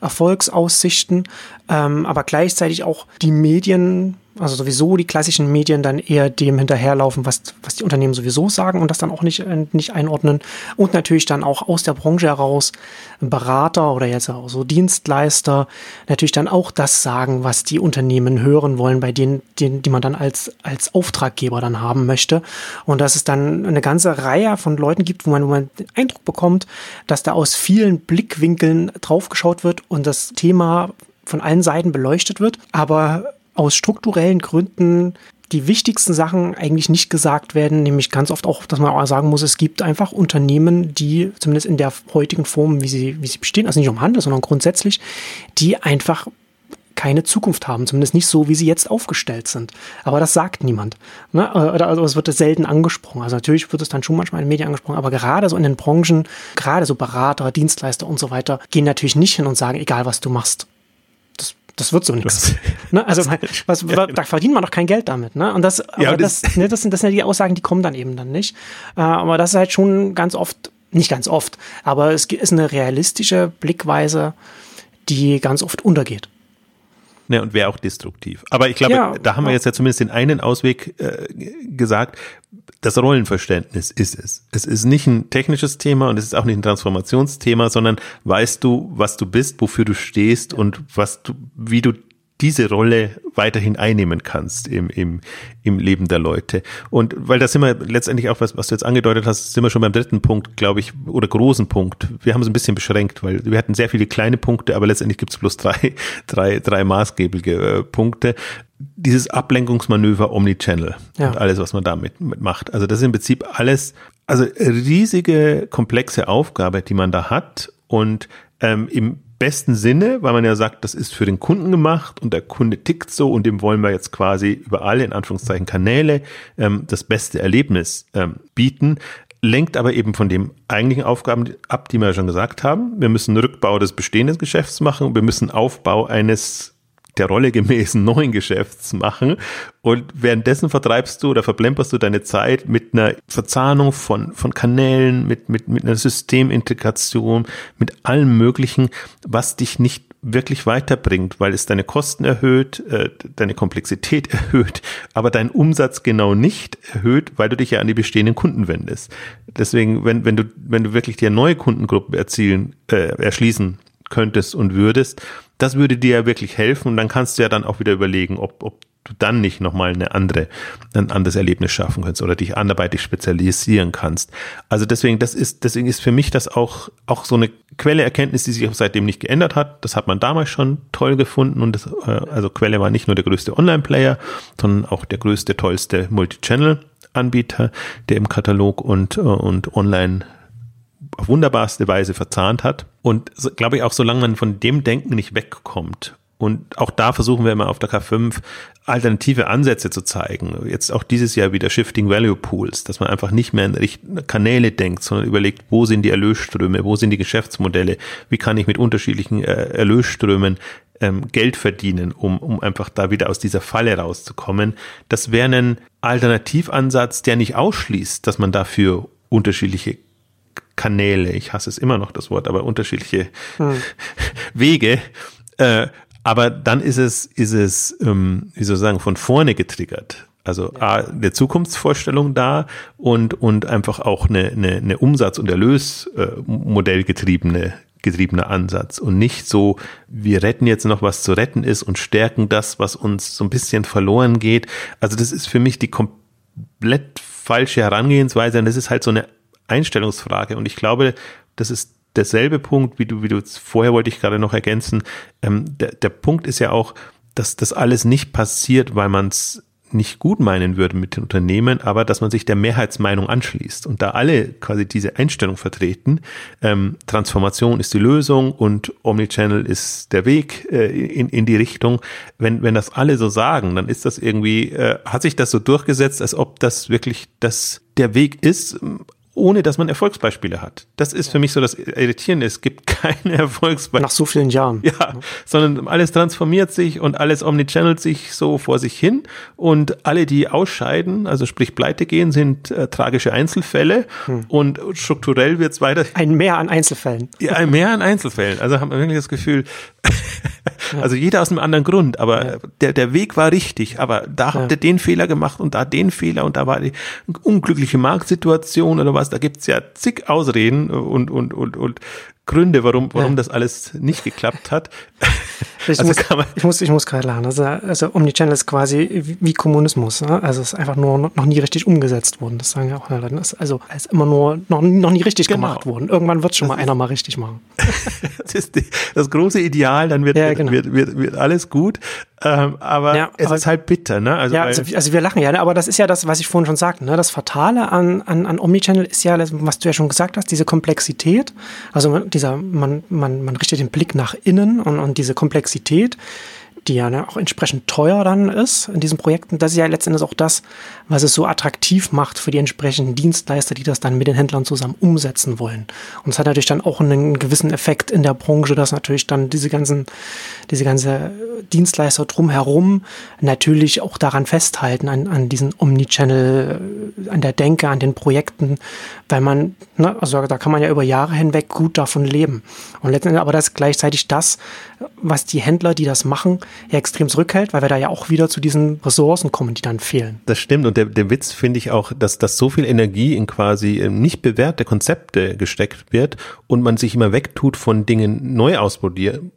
Speaker 1: Erfolgsaussichten, ähm, aber gleichzeitig auch die Medien also sowieso die klassischen Medien dann eher dem hinterherlaufen, was, was die Unternehmen sowieso sagen und das dann auch nicht, äh, nicht einordnen. Und natürlich dann auch aus der Branche heraus Berater oder jetzt auch so Dienstleister natürlich dann auch das sagen, was die Unternehmen hören wollen, bei denen, denen die man dann als, als Auftraggeber dann haben möchte. Und dass es dann eine ganze Reihe von Leuten gibt, wo man, wo man den Eindruck bekommt, dass da aus vielen Blickwinkeln draufgeschaut wird und das Thema von allen Seiten beleuchtet wird, aber aus strukturellen Gründen die wichtigsten Sachen eigentlich nicht gesagt werden, nämlich ganz oft auch, dass man auch sagen muss, es gibt einfach Unternehmen, die zumindest in der heutigen Form, wie sie, wie sie bestehen, also nicht um Handel, sondern grundsätzlich, die einfach keine Zukunft haben, zumindest nicht so, wie sie jetzt aufgestellt sind. Aber das sagt niemand. Ne? Also es wird selten angesprochen. Also natürlich wird es dann schon manchmal in den Medien angesprochen, aber gerade so in den Branchen, gerade so Berater, Dienstleister und so weiter, gehen natürlich nicht hin und sagen, egal was du machst, das wird so nichts. Ne? Also was, da verdient man doch kein Geld damit. Ne? Und das, ja, das, das, ne, das, sind, das sind ja die Aussagen, die kommen dann eben dann nicht. Äh, aber das ist halt schon ganz oft, nicht ganz oft, aber es ist eine realistische Blickweise, die ganz oft untergeht.
Speaker 2: Ne, und wäre auch destruktiv. Aber ich glaube, ja, da haben wir jetzt ja zumindest den einen Ausweg äh, gesagt. Das Rollenverständnis ist es. Es ist nicht ein technisches Thema und es ist auch nicht ein Transformationsthema, sondern weißt du, was du bist, wofür du stehst und was du, wie du diese Rolle weiterhin einnehmen kannst im, im, im Leben der Leute. Und weil da sind wir letztendlich auch, was, was du jetzt angedeutet hast, sind wir schon beim dritten Punkt, glaube ich, oder großen Punkt. Wir haben es ein bisschen beschränkt, weil wir hatten sehr viele kleine Punkte, aber letztendlich gibt es bloß drei, drei, drei maßgebliche äh, Punkte. Dieses Ablenkungsmanöver Omnichannel ja. und alles, was man damit macht. Also das ist im Prinzip alles, also riesige, komplexe Aufgabe, die man da hat und ähm, im besten Sinne, weil man ja sagt, das ist für den Kunden gemacht und der Kunde tickt so und dem wollen wir jetzt quasi über alle in Anführungszeichen Kanäle ähm, das beste Erlebnis ähm, bieten lenkt aber eben von dem eigentlichen Aufgaben ab, die wir ja schon gesagt haben. Wir müssen Rückbau des bestehenden Geschäfts machen. Wir müssen Aufbau eines der Rolle gemäßen neuen Geschäfts machen. Und währenddessen vertreibst du oder verplemperst du deine Zeit mit einer Verzahnung von, von Kanälen, mit, mit, mit einer Systemintegration, mit allem Möglichen, was dich nicht wirklich weiterbringt, weil es deine Kosten erhöht, äh, deine Komplexität erhöht, aber deinen Umsatz genau nicht erhöht, weil du dich ja an die bestehenden Kunden wendest. Deswegen, wenn, wenn du, wenn du wirklich dir neue Kundengruppen erzielen, äh, erschließen könntest und würdest, das würde dir ja wirklich helfen und dann kannst du ja dann auch wieder überlegen, ob, ob du dann nicht nochmal eine andere, ein anderes Erlebnis schaffen kannst oder dich anderweitig spezialisieren kannst. Also deswegen, das ist, deswegen ist für mich das auch, auch so eine Quelle Erkenntnis, die sich auch seitdem nicht geändert hat. Das hat man damals schon toll gefunden und das, äh, also Quelle war nicht nur der größte Online-Player, sondern auch der größte, tollste Multichannel-Anbieter, der im Katalog und, äh, und online auf wunderbarste Weise verzahnt hat. Und glaube ich auch, solange man von dem Denken nicht wegkommt und auch da versuchen wir immer auf der K5 alternative Ansätze zu zeigen. Jetzt auch dieses Jahr wieder Shifting Value Pools, dass man einfach nicht mehr in Kanäle denkt, sondern überlegt, wo sind die Erlösströme, wo sind die Geschäftsmodelle, wie kann ich mit unterschiedlichen äh, Erlösströmen ähm, Geld verdienen, um, um einfach da wieder aus dieser Falle rauszukommen. Das wäre ein Alternativansatz, der nicht ausschließt, dass man dafür unterschiedliche Kanäle, ich hasse es immer noch das Wort, aber unterschiedliche hm. Wege. Äh, aber dann ist es, ist es, ähm, wie soll ich sagen, von vorne getriggert. Also A, eine Zukunftsvorstellung da und, und einfach auch eine, eine, eine Umsatz- und Erlösmodell getriebene getriebener Ansatz und nicht so, wir retten jetzt noch, was zu retten ist und stärken das, was uns so ein bisschen verloren geht. Also das ist für mich die komplett falsche Herangehensweise und das ist halt so eine Einstellungsfrage. Und ich glaube, das ist derselbe Punkt, wie du, wie du vorher wollte ich gerade noch ergänzen. Ähm, der, der Punkt ist ja auch, dass das alles nicht passiert, weil man es nicht gut meinen würde mit den Unternehmen, aber dass man sich der Mehrheitsmeinung anschließt. Und da alle quasi diese Einstellung vertreten, ähm, Transformation ist die Lösung und Omnichannel ist der Weg äh, in, in die Richtung, wenn, wenn das alle so sagen, dann ist das irgendwie, äh, hat sich das so durchgesetzt, als ob das wirklich das der Weg ist, ohne dass man Erfolgsbeispiele hat. Das ist für mich so das Irritierende. Es gibt keine Erfolgsbeispiele.
Speaker 1: Nach so vielen Jahren.
Speaker 2: Ja, sondern alles transformiert sich und alles omnichannelt sich so vor sich hin. Und alle, die ausscheiden, also sprich pleite gehen, sind äh, tragische Einzelfälle. Hm. Und strukturell wird es weiter.
Speaker 1: Ein Mehr an Einzelfällen.
Speaker 2: Ja, ein Mehr an Einzelfällen. Also haben wir wirklich das Gefühl, also jeder aus einem anderen Grund, aber ja. der, der Weg war richtig, aber da habt ihr den Fehler gemacht und da den Fehler und da war die unglückliche Marktsituation oder was, da gibt's ja zig Ausreden und, und, und, und Gründe, warum, warum das alles nicht geklappt hat.
Speaker 1: Ich, also muss, ich muss, ich muss gerade lachen. Also, also Omnichannel ist quasi wie Kommunismus. Ne? Also es ist einfach nur noch nie richtig umgesetzt worden. Das sagen ja auch Leute. Also es ist immer nur noch, noch nie richtig genau. gemacht worden. Irgendwann wird schon das mal einer mal richtig machen.
Speaker 2: das ist die, das große Ideal, dann wird, ja, genau. wird, wird, wird alles gut. Ähm, aber ja, es aber, ist halt bitter, ne?
Speaker 1: Also, ja, also, also, wir lachen ja, ne? aber das ist ja das, was ich vorhin schon sagte. Ne? Das Fatale an, an, an Omnichannel ist ja, was du ja schon gesagt hast, diese Komplexität. Also dieser, man, man, man richtet den Blick nach innen und, und diese Komplexität die ja ne, auch entsprechend teuer dann ist in diesen Projekten. Das ist ja letztendlich auch das, was es so attraktiv macht für die entsprechenden Dienstleister, die das dann mit den Händlern zusammen umsetzen wollen. Und es hat natürlich dann auch einen gewissen Effekt in der Branche, dass natürlich dann diese ganzen, diese ganze Dienstleister drumherum natürlich auch daran festhalten, an, an diesen Omnichannel, an der Denke, an den Projekten, weil man, ne, also da kann man ja über Jahre hinweg gut davon leben. Und letztendlich aber das gleichzeitig das, was die Händler, die das machen, ja extrem zurückhält, weil wir da ja auch wieder zu diesen Ressourcen kommen, die dann fehlen.
Speaker 2: Das stimmt und der, der Witz finde ich auch, dass, dass so viel Energie in quasi ähm, nicht bewährte Konzepte gesteckt wird und man sich immer wegtut von Dingen neu ausprobieren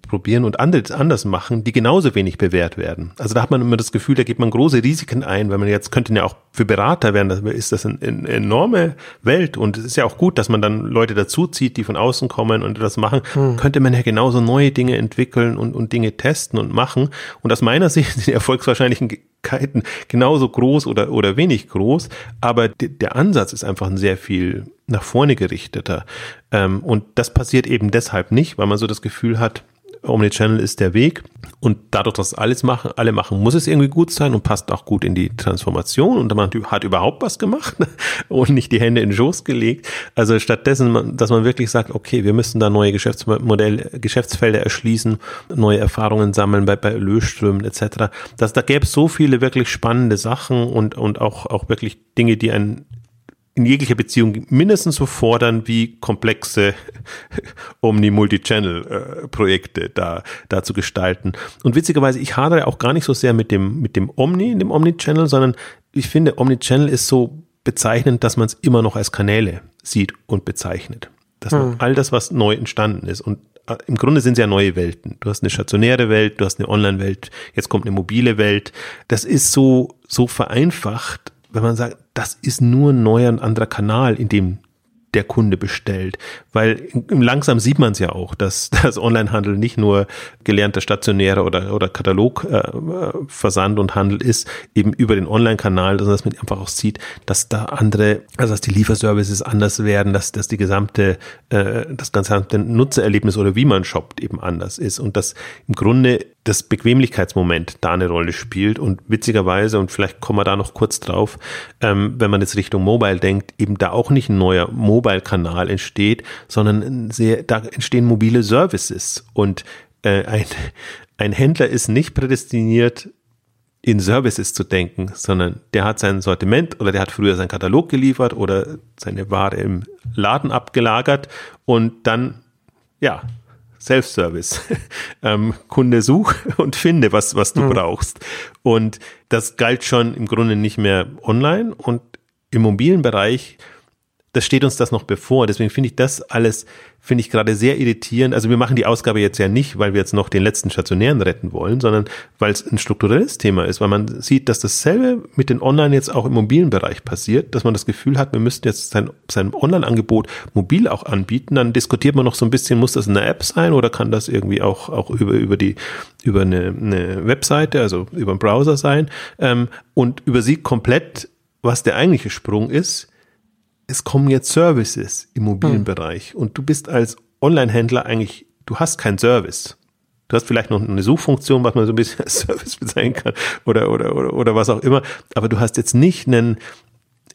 Speaker 2: und anders, anders machen, die genauso wenig bewährt werden. Also da hat man immer das Gefühl, da geht man große Risiken ein, weil man jetzt könnte ja auch für Berater werden, das ist das eine, eine enorme Welt und es ist ja auch gut, dass man dann Leute dazuzieht, die von außen kommen und das machen, hm. könnte man ja genauso neue Dinge entwickeln und, und Dinge testen und machen und aus meiner Sicht sind die Erfolgswahrscheinlichkeiten genauso groß oder, oder wenig groß, aber der Ansatz ist einfach ein sehr viel nach vorne gerichteter. Ähm, und das passiert eben deshalb nicht, weil man so das Gefühl hat, Omnichannel ist der Weg. Und dadurch, dass alles machen, alle machen, muss es irgendwie gut sein und passt auch gut in die Transformation. Und man hat überhaupt was gemacht und nicht die Hände in den Schoß gelegt. Also stattdessen, dass man wirklich sagt, okay, wir müssen da neue Geschäftsmodelle, Geschäftsfelder erschließen, neue Erfahrungen sammeln bei, bei Lösströmen etc. Das, da gäbe es so viele wirklich spannende Sachen und, und auch, auch wirklich Dinge, die einen in jeglicher Beziehung mindestens so fordern wie komplexe Omni-Multi-Channel-Projekte da, da zu gestalten. Und witzigerweise, ich hadere auch gar nicht so sehr mit dem, mit dem Omni, in dem Omni-Channel, sondern ich finde, Omni-Channel ist so bezeichnend, dass man es immer noch als Kanäle sieht und bezeichnet. Dass hm. all das, was neu entstanden ist und äh, im Grunde sind es ja neue Welten. Du hast eine stationäre Welt, du hast eine Online-Welt, jetzt kommt eine mobile Welt. Das ist so, so vereinfacht, wenn man sagt, das ist nur ein neuer, ein anderer Kanal, in dem der Kunde bestellt. Weil langsam sieht man es ja auch, dass das Onlinehandel nicht nur gelernter stationärer oder, oder Katalogversand äh, und Handel ist, eben über den Online-Kanal, sondern dass man einfach auch sieht, dass da andere, also dass die Lieferservices anders werden, dass, dass die gesamte, äh, das gesamte Nutzererlebnis oder wie man shoppt eben anders ist und dass im Grunde das Bequemlichkeitsmoment da eine Rolle spielt. Und witzigerweise, und vielleicht kommen wir da noch kurz drauf, ähm, wenn man jetzt Richtung Mobile denkt, eben da auch nicht ein neuer Mobile-Kanal entsteht, sondern sehr, da entstehen mobile Services. Und äh, ein, ein Händler ist nicht prädestiniert, in Services zu denken, sondern der hat sein Sortiment oder der hat früher seinen Katalog geliefert oder seine Ware im Laden abgelagert und dann, ja, Self-Service. ähm, Kunde such und finde, was, was du mhm. brauchst. Und das galt schon im Grunde nicht mehr online und im mobilen Bereich das steht uns das noch bevor. Deswegen finde ich das alles, finde ich gerade sehr irritierend. Also wir machen die Ausgabe jetzt ja nicht, weil wir jetzt noch den letzten Stationären retten wollen, sondern weil es ein strukturelles Thema ist, weil man sieht, dass dasselbe mit den Online jetzt auch im mobilen Bereich passiert, dass man das Gefühl hat, wir müssten jetzt sein, sein Online-Angebot mobil auch anbieten. Dann diskutiert man noch so ein bisschen, muss das eine App sein oder kann das irgendwie auch, auch über, über die, über eine, eine Webseite, also über einen Browser sein, ähm, und übersieht komplett, was der eigentliche Sprung ist es kommen jetzt Services im mobilen hm. Bereich und du bist als Online-Händler eigentlich, du hast keinen Service. Du hast vielleicht noch eine Suchfunktion, was man so ein bisschen als Service bezeichnen kann oder, oder, oder, oder was auch immer, aber du hast jetzt nicht einen,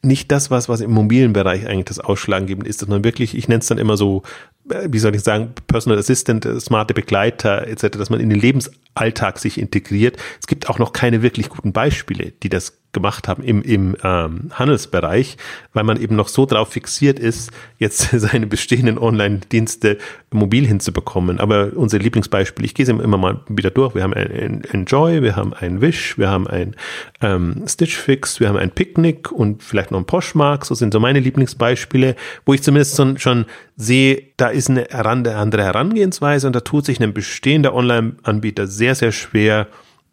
Speaker 2: nicht das, was, was im mobilen Bereich eigentlich das Ausschlaggebende ist, dass man wirklich, ich nenne es dann immer so, äh, wie soll ich sagen, Personal Assistant, äh, smarte Begleiter etc., dass man in den Lebensalltag sich integriert. Es gibt auch noch keine wirklich guten Beispiele, die das gemacht haben im, im ähm, Handelsbereich, weil man eben noch so drauf fixiert ist, jetzt seine bestehenden Online-Dienste mobil hinzubekommen. Aber unser Lieblingsbeispiel, ich gehe es immer mal wieder durch, wir haben ein, Enjoy, wir haben ein Wish, wir haben ein ähm, Stitch Fix, wir haben ein Picknick und vielleicht noch ein Poshmark, so sind so meine Lieblingsbeispiele, wo ich zumindest schon, schon sehe, da ist eine andere Herangehensweise und da tut sich ein bestehender Online-Anbieter sehr, sehr schwer,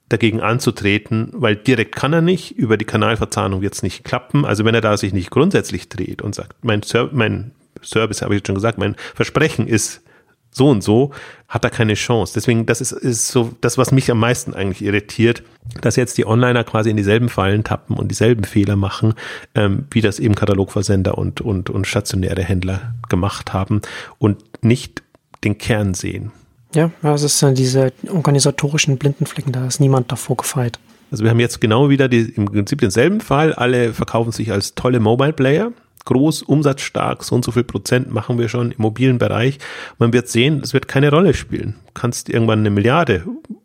Speaker 2: dagegen anzutreten, weil direkt kann er nicht, über die Kanalverzahnung wird es nicht klappen. Also wenn er da sich nicht grundsätzlich dreht und sagt, mein, Ser mein Service, habe ich jetzt schon gesagt, mein Versprechen ist so und so, hat er keine Chance. Deswegen, das ist, ist so das, was mich am meisten eigentlich irritiert, dass jetzt die Onliner quasi in dieselben Fallen tappen und dieselben Fehler machen, ähm, wie das eben Katalogversender und, und, und stationäre Händler gemacht haben und nicht den Kern sehen.
Speaker 1: Ja, es ist äh, diese organisatorischen Blindenflecken, da ist niemand davor gefeit.
Speaker 2: Also wir haben jetzt genau wieder die, im Prinzip denselben Fall. Alle verkaufen sich als tolle Mobile Player. Groß, umsatzstark, so und so viel Prozent machen wir schon im mobilen Bereich. Man wird sehen, es wird keine Rolle spielen. Du kannst irgendwann eine Milliarde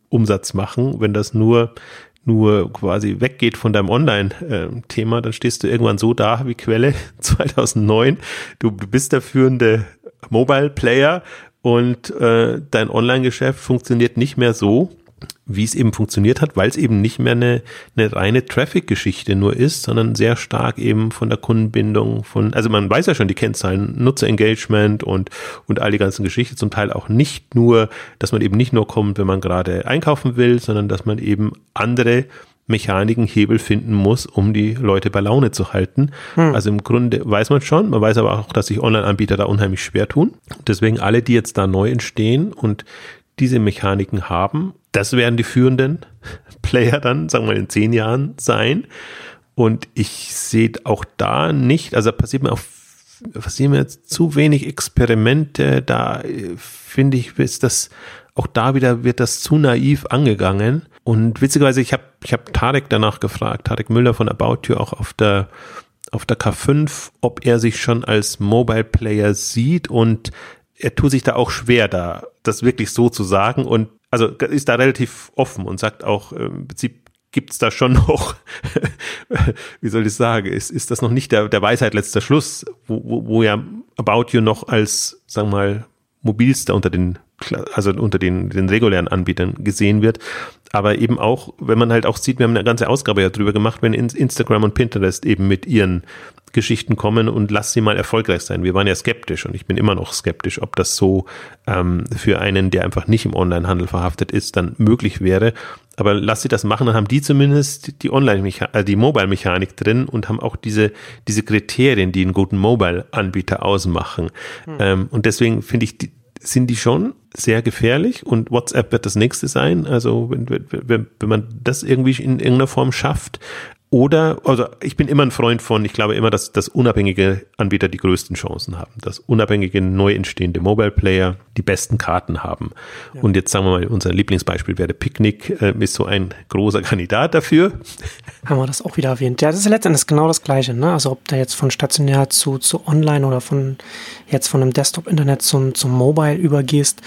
Speaker 2: Umsatz machen, wenn das nur nur quasi weggeht von deinem Online-Thema, dann stehst du irgendwann so da wie Quelle 2009. Du, du bist der führende Mobile Player und äh, dein Online-Geschäft funktioniert nicht mehr so, wie es eben funktioniert hat, weil es eben nicht mehr eine, eine reine Traffic-Geschichte nur ist, sondern sehr stark eben von der Kundenbindung, von, also man weiß ja schon die Kennzahlen, Nutzerengagement und, und all die ganzen Geschichten, zum Teil auch nicht nur, dass man eben nicht nur kommt, wenn man gerade einkaufen will, sondern dass man eben andere Mechaniken, Hebel finden muss, um die Leute bei Laune zu halten. Hm. Also im Grunde weiß man schon, man weiß aber auch, dass sich Online-Anbieter da unheimlich schwer tun. Deswegen alle, die jetzt da neu entstehen und diese Mechaniken haben, das werden die führenden Player dann, sagen wir mal, in zehn Jahren sein. Und ich sehe auch da nicht, also passiert mir auch passieren mir jetzt zu wenig Experimente, da äh, finde ich, ist das auch da wieder wird das zu naiv angegangen. Und witzigerweise, ich habe ich hab Tarek danach gefragt, Tarek Müller von About You auch auf der auf der K5, ob er sich schon als Mobile Player sieht. Und er tut sich da auch schwer, da das wirklich so zu sagen. Und also ist da relativ offen und sagt auch äh, im Prinzip gibt's da schon noch, wie soll ich sagen, ist, ist das noch nicht der, der Weisheit letzter Schluss, wo, wo, wo ja About You noch als, sagen wir mal, mobilster unter den also unter den, den regulären Anbietern gesehen wird. Aber eben auch, wenn man halt auch sieht, wir haben eine ganze Ausgabe ja drüber gemacht, wenn Instagram und Pinterest eben mit ihren Geschichten kommen und lass sie mal erfolgreich sein. Wir waren ja skeptisch und ich bin immer noch skeptisch, ob das so ähm, für einen, der einfach nicht im Onlinehandel verhaftet ist, dann möglich wäre. Aber lass sie das machen, dann haben die zumindest die Online, äh, die Mobile-Mechanik drin und haben auch diese, diese Kriterien, die einen guten Mobile-Anbieter ausmachen. Hm. Ähm, und deswegen finde ich, die, sind die schon sehr gefährlich und WhatsApp wird das nächste sein. Also wenn, wenn, wenn man das irgendwie in irgendeiner Form schafft, oder, also ich bin immer ein Freund von, ich glaube immer, dass, dass unabhängige Anbieter die größten Chancen haben, dass unabhängige, neu entstehende Mobile Player die besten Karten haben. Ja. Und jetzt sagen wir mal, unser Lieblingsbeispiel wäre Picknick, äh, ist so ein großer Kandidat dafür.
Speaker 1: Haben wir das auch wieder erwähnt. Ja, das ist letztendlich genau das Gleiche, ne? Also ob da jetzt von stationär zu, zu online oder von jetzt von einem Desktop-Internet zum, zum Mobile übergehst,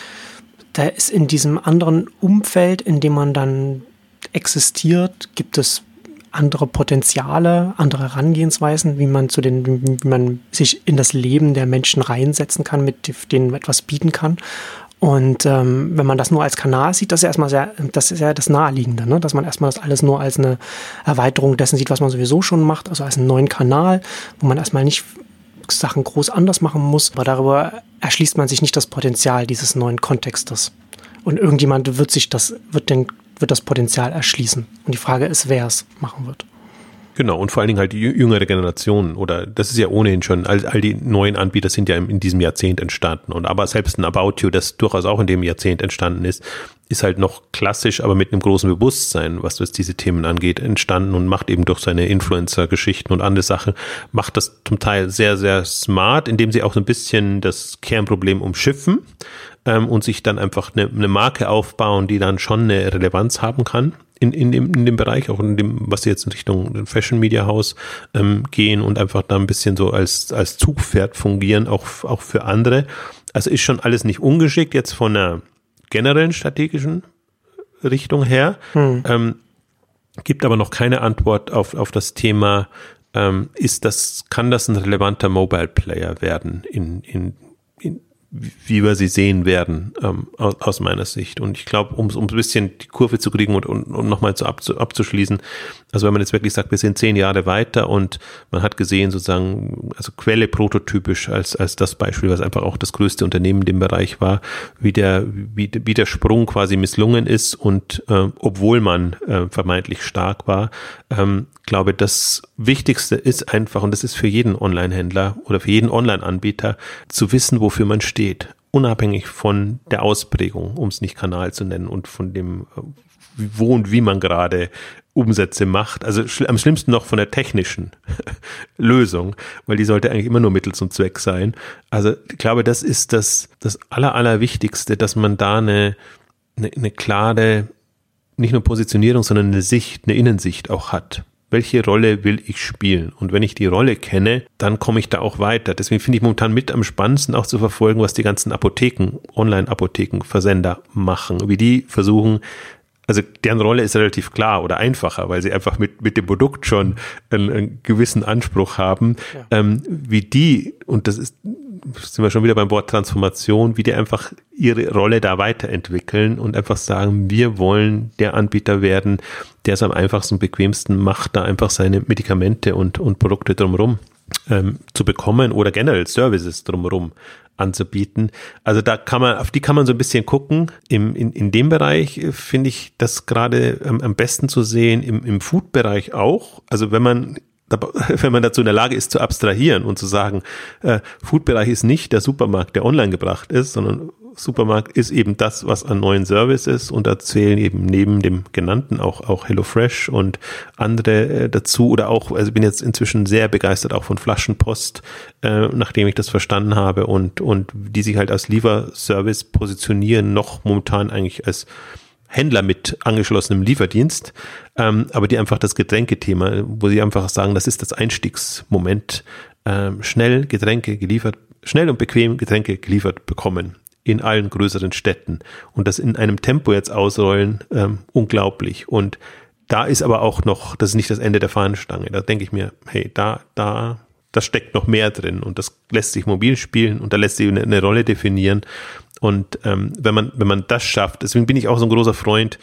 Speaker 1: da ist in diesem anderen Umfeld, in dem man dann existiert, gibt es andere Potenziale, andere Herangehensweisen, wie man zu den, wie man sich in das Leben der Menschen reinsetzen kann, mit denen etwas bieten kann. Und ähm, wenn man das nur als Kanal sieht, das ist ja erstmal sehr, das ist ja das Naheliegende, ne? dass man erstmal das alles nur als eine Erweiterung dessen sieht, was man sowieso schon macht, also als einen neuen Kanal, wo man erstmal nicht Sachen groß anders machen muss, aber darüber erschließt man sich nicht das Potenzial dieses neuen Kontextes. Und irgendjemand wird sich das, wird den wird das Potenzial erschließen. Und die Frage ist, wer es machen wird.
Speaker 2: Genau, und vor allen Dingen halt die jüngere Generation oder das ist ja ohnehin schon, all, all die neuen Anbieter sind ja in diesem Jahrzehnt entstanden. Und aber selbst ein About You, das durchaus auch in dem Jahrzehnt entstanden ist, ist halt noch klassisch, aber mit einem großen Bewusstsein, was das diese Themen angeht, entstanden und macht eben durch seine Influencer-Geschichten und andere Sachen, macht das zum Teil sehr, sehr smart, indem sie auch so ein bisschen das Kernproblem umschiffen ähm, und sich dann einfach eine, eine Marke aufbauen, die dann schon eine Relevanz haben kann in, in, dem, in dem Bereich, auch in dem, was sie jetzt in Richtung Fashion Media House ähm, gehen und einfach da ein bisschen so als, als Zugpferd fungieren, auch, auch für andere. Also ist schon alles nicht ungeschickt jetzt von einer generellen strategischen Richtung her. Hm. Ähm, gibt aber noch keine Antwort auf, auf das Thema, ähm, ist das, kann das ein relevanter Mobile Player werden in, in, in wie wir sie sehen werden, ähm, aus, aus, meiner Sicht. Und ich glaube, um, um ein bisschen die Kurve zu kriegen und, und, und nochmal zu abzu, abzuschließen, also wenn man jetzt wirklich sagt, wir sind zehn Jahre weiter und man hat gesehen, sozusagen, also Quelle prototypisch als, als das Beispiel, was einfach auch das größte Unternehmen in dem Bereich war, wie der, wie, wie der Sprung quasi misslungen ist und äh, obwohl man äh, vermeintlich stark war, ähm, glaube, das Wichtigste ist einfach, und das ist für jeden Online-Händler oder für jeden Online-Anbieter, zu wissen, wofür man steht. Unabhängig von der Ausprägung, um es nicht Kanal zu nennen und von dem, äh, wo und wie man gerade Umsätze macht. Also am schlimmsten noch von der technischen Lösung, weil die sollte eigentlich immer nur Mittel zum Zweck sein. Also ich glaube, das ist das, das Aller, Allerwichtigste, dass man da eine, eine, eine klare, nicht nur Positionierung, sondern eine Sicht, eine Innensicht auch hat welche Rolle will ich spielen? Und wenn ich die Rolle kenne, dann komme ich da auch weiter. Deswegen finde ich momentan mit am spannendsten auch zu verfolgen, was die ganzen Apotheken, Online-Apotheken, Versender machen, wie die versuchen, also deren Rolle ist relativ klar oder einfacher, weil sie einfach mit, mit dem Produkt schon einen, einen gewissen Anspruch haben, ja. ähm, wie die, und das ist, sind wir schon wieder beim Wort Transformation, wie die einfach ihre Rolle da weiterentwickeln und einfach sagen, wir wollen der Anbieter werden, der es am einfachsten bequemsten macht, da einfach seine Medikamente und, und Produkte drumherum ähm, zu bekommen oder generell Services drumherum anzubieten. Also da kann man, auf die kann man so ein bisschen gucken. Im, in, in dem Bereich äh, finde ich das gerade ähm, am besten zu sehen, im, im Food-Bereich auch. Also wenn man wenn man dazu in der Lage ist zu abstrahieren und zu sagen, äh, Food-Bereich ist nicht der Supermarkt, der online gebracht ist, sondern Supermarkt ist eben das, was an neuen Services und da zählen eben neben dem genannten auch, auch HelloFresh und andere äh, dazu oder auch, also bin jetzt inzwischen sehr begeistert auch von Flaschenpost, äh, nachdem ich das verstanden habe und, und die sich halt als Lieferservice positionieren, noch momentan eigentlich als Händler mit angeschlossenem Lieferdienst, ähm, aber die einfach das Getränkethema, wo sie einfach sagen, das ist das Einstiegsmoment, ähm, schnell Getränke geliefert, schnell und bequem Getränke geliefert bekommen in allen größeren Städten und das in einem Tempo jetzt ausrollen, ähm, unglaublich. Und da ist aber auch noch, das ist nicht das Ende der Fahnenstange. Da denke ich mir, hey, da, da, da steckt noch mehr drin und das lässt sich mobil spielen und da lässt sich eine, eine Rolle definieren. Und ähm, wenn man, wenn man das schafft, deswegen bin ich auch so ein großer Freund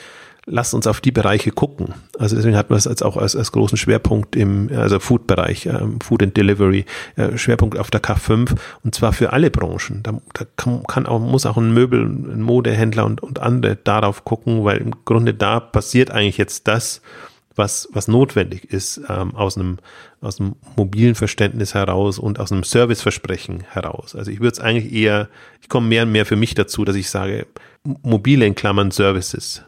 Speaker 2: lasst uns auf die Bereiche gucken. Also deswegen hat man es als auch als, als großen Schwerpunkt im also Food-Bereich, ähm, Food and Delivery, äh, Schwerpunkt auf der K5 und zwar für alle Branchen. Da, da kann, kann auch, muss auch ein Möbel, ein Modehändler und, und andere darauf gucken, weil im Grunde da passiert eigentlich jetzt das, was, was notwendig ist ähm, aus einem aus einem mobilen Verständnis heraus und aus einem Serviceversprechen heraus. Also ich würde es eigentlich eher, ich komme mehr und mehr für mich dazu, dass ich sage, mobile in Klammern Services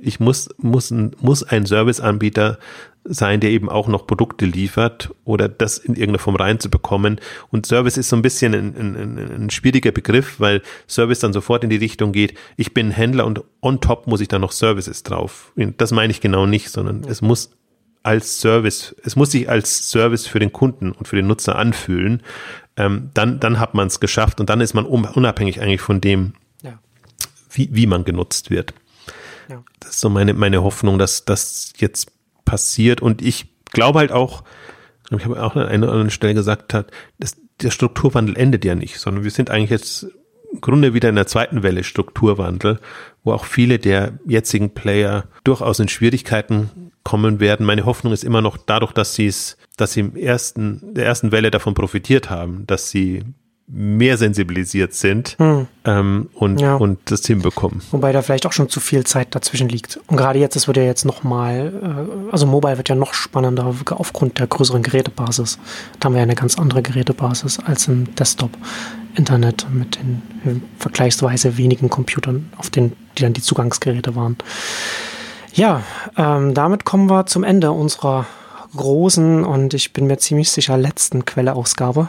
Speaker 2: ich muss, muss, ein, muss ein Serviceanbieter sein, der eben auch noch Produkte liefert oder das in irgendeiner Form reinzubekommen. Und Service ist so ein bisschen ein, ein, ein, schwieriger Begriff, weil Service dann sofort in die Richtung geht, ich bin Händler und on top muss ich dann noch Services drauf. Das meine ich genau nicht, sondern es muss als Service, es muss sich als Service für den Kunden und für den Nutzer anfühlen. Ähm, dann, dann hat man es geschafft und dann ist man unabhängig eigentlich von dem, ja. wie, wie man genutzt wird. Ja. Das ist so meine, meine Hoffnung, dass das jetzt passiert. Und ich glaube halt auch, ich habe auch an einer oder anderen Stelle gesagt hat, dass der Strukturwandel endet ja nicht, sondern wir sind eigentlich jetzt im Grunde wieder in der zweiten Welle Strukturwandel, wo auch viele der jetzigen Player durchaus in Schwierigkeiten kommen werden. Meine Hoffnung ist immer noch dadurch, dass sie es, dass sie im ersten, der ersten Welle davon profitiert haben, dass sie mehr sensibilisiert sind hm. ähm, und, ja. und das hinbekommen.
Speaker 1: Wobei da vielleicht auch schon zu viel Zeit dazwischen liegt. Und gerade jetzt, es wird ja jetzt nochmal, äh, also Mobile wird ja noch spannender aufgrund der größeren Gerätebasis. Da haben wir ja eine ganz andere Gerätebasis als im Desktop-Internet mit den äh, vergleichsweise wenigen Computern, auf denen die dann die Zugangsgeräte waren. Ja, ähm, damit kommen wir zum Ende unserer großen und ich bin mir ziemlich sicher letzten Quelleausgabe.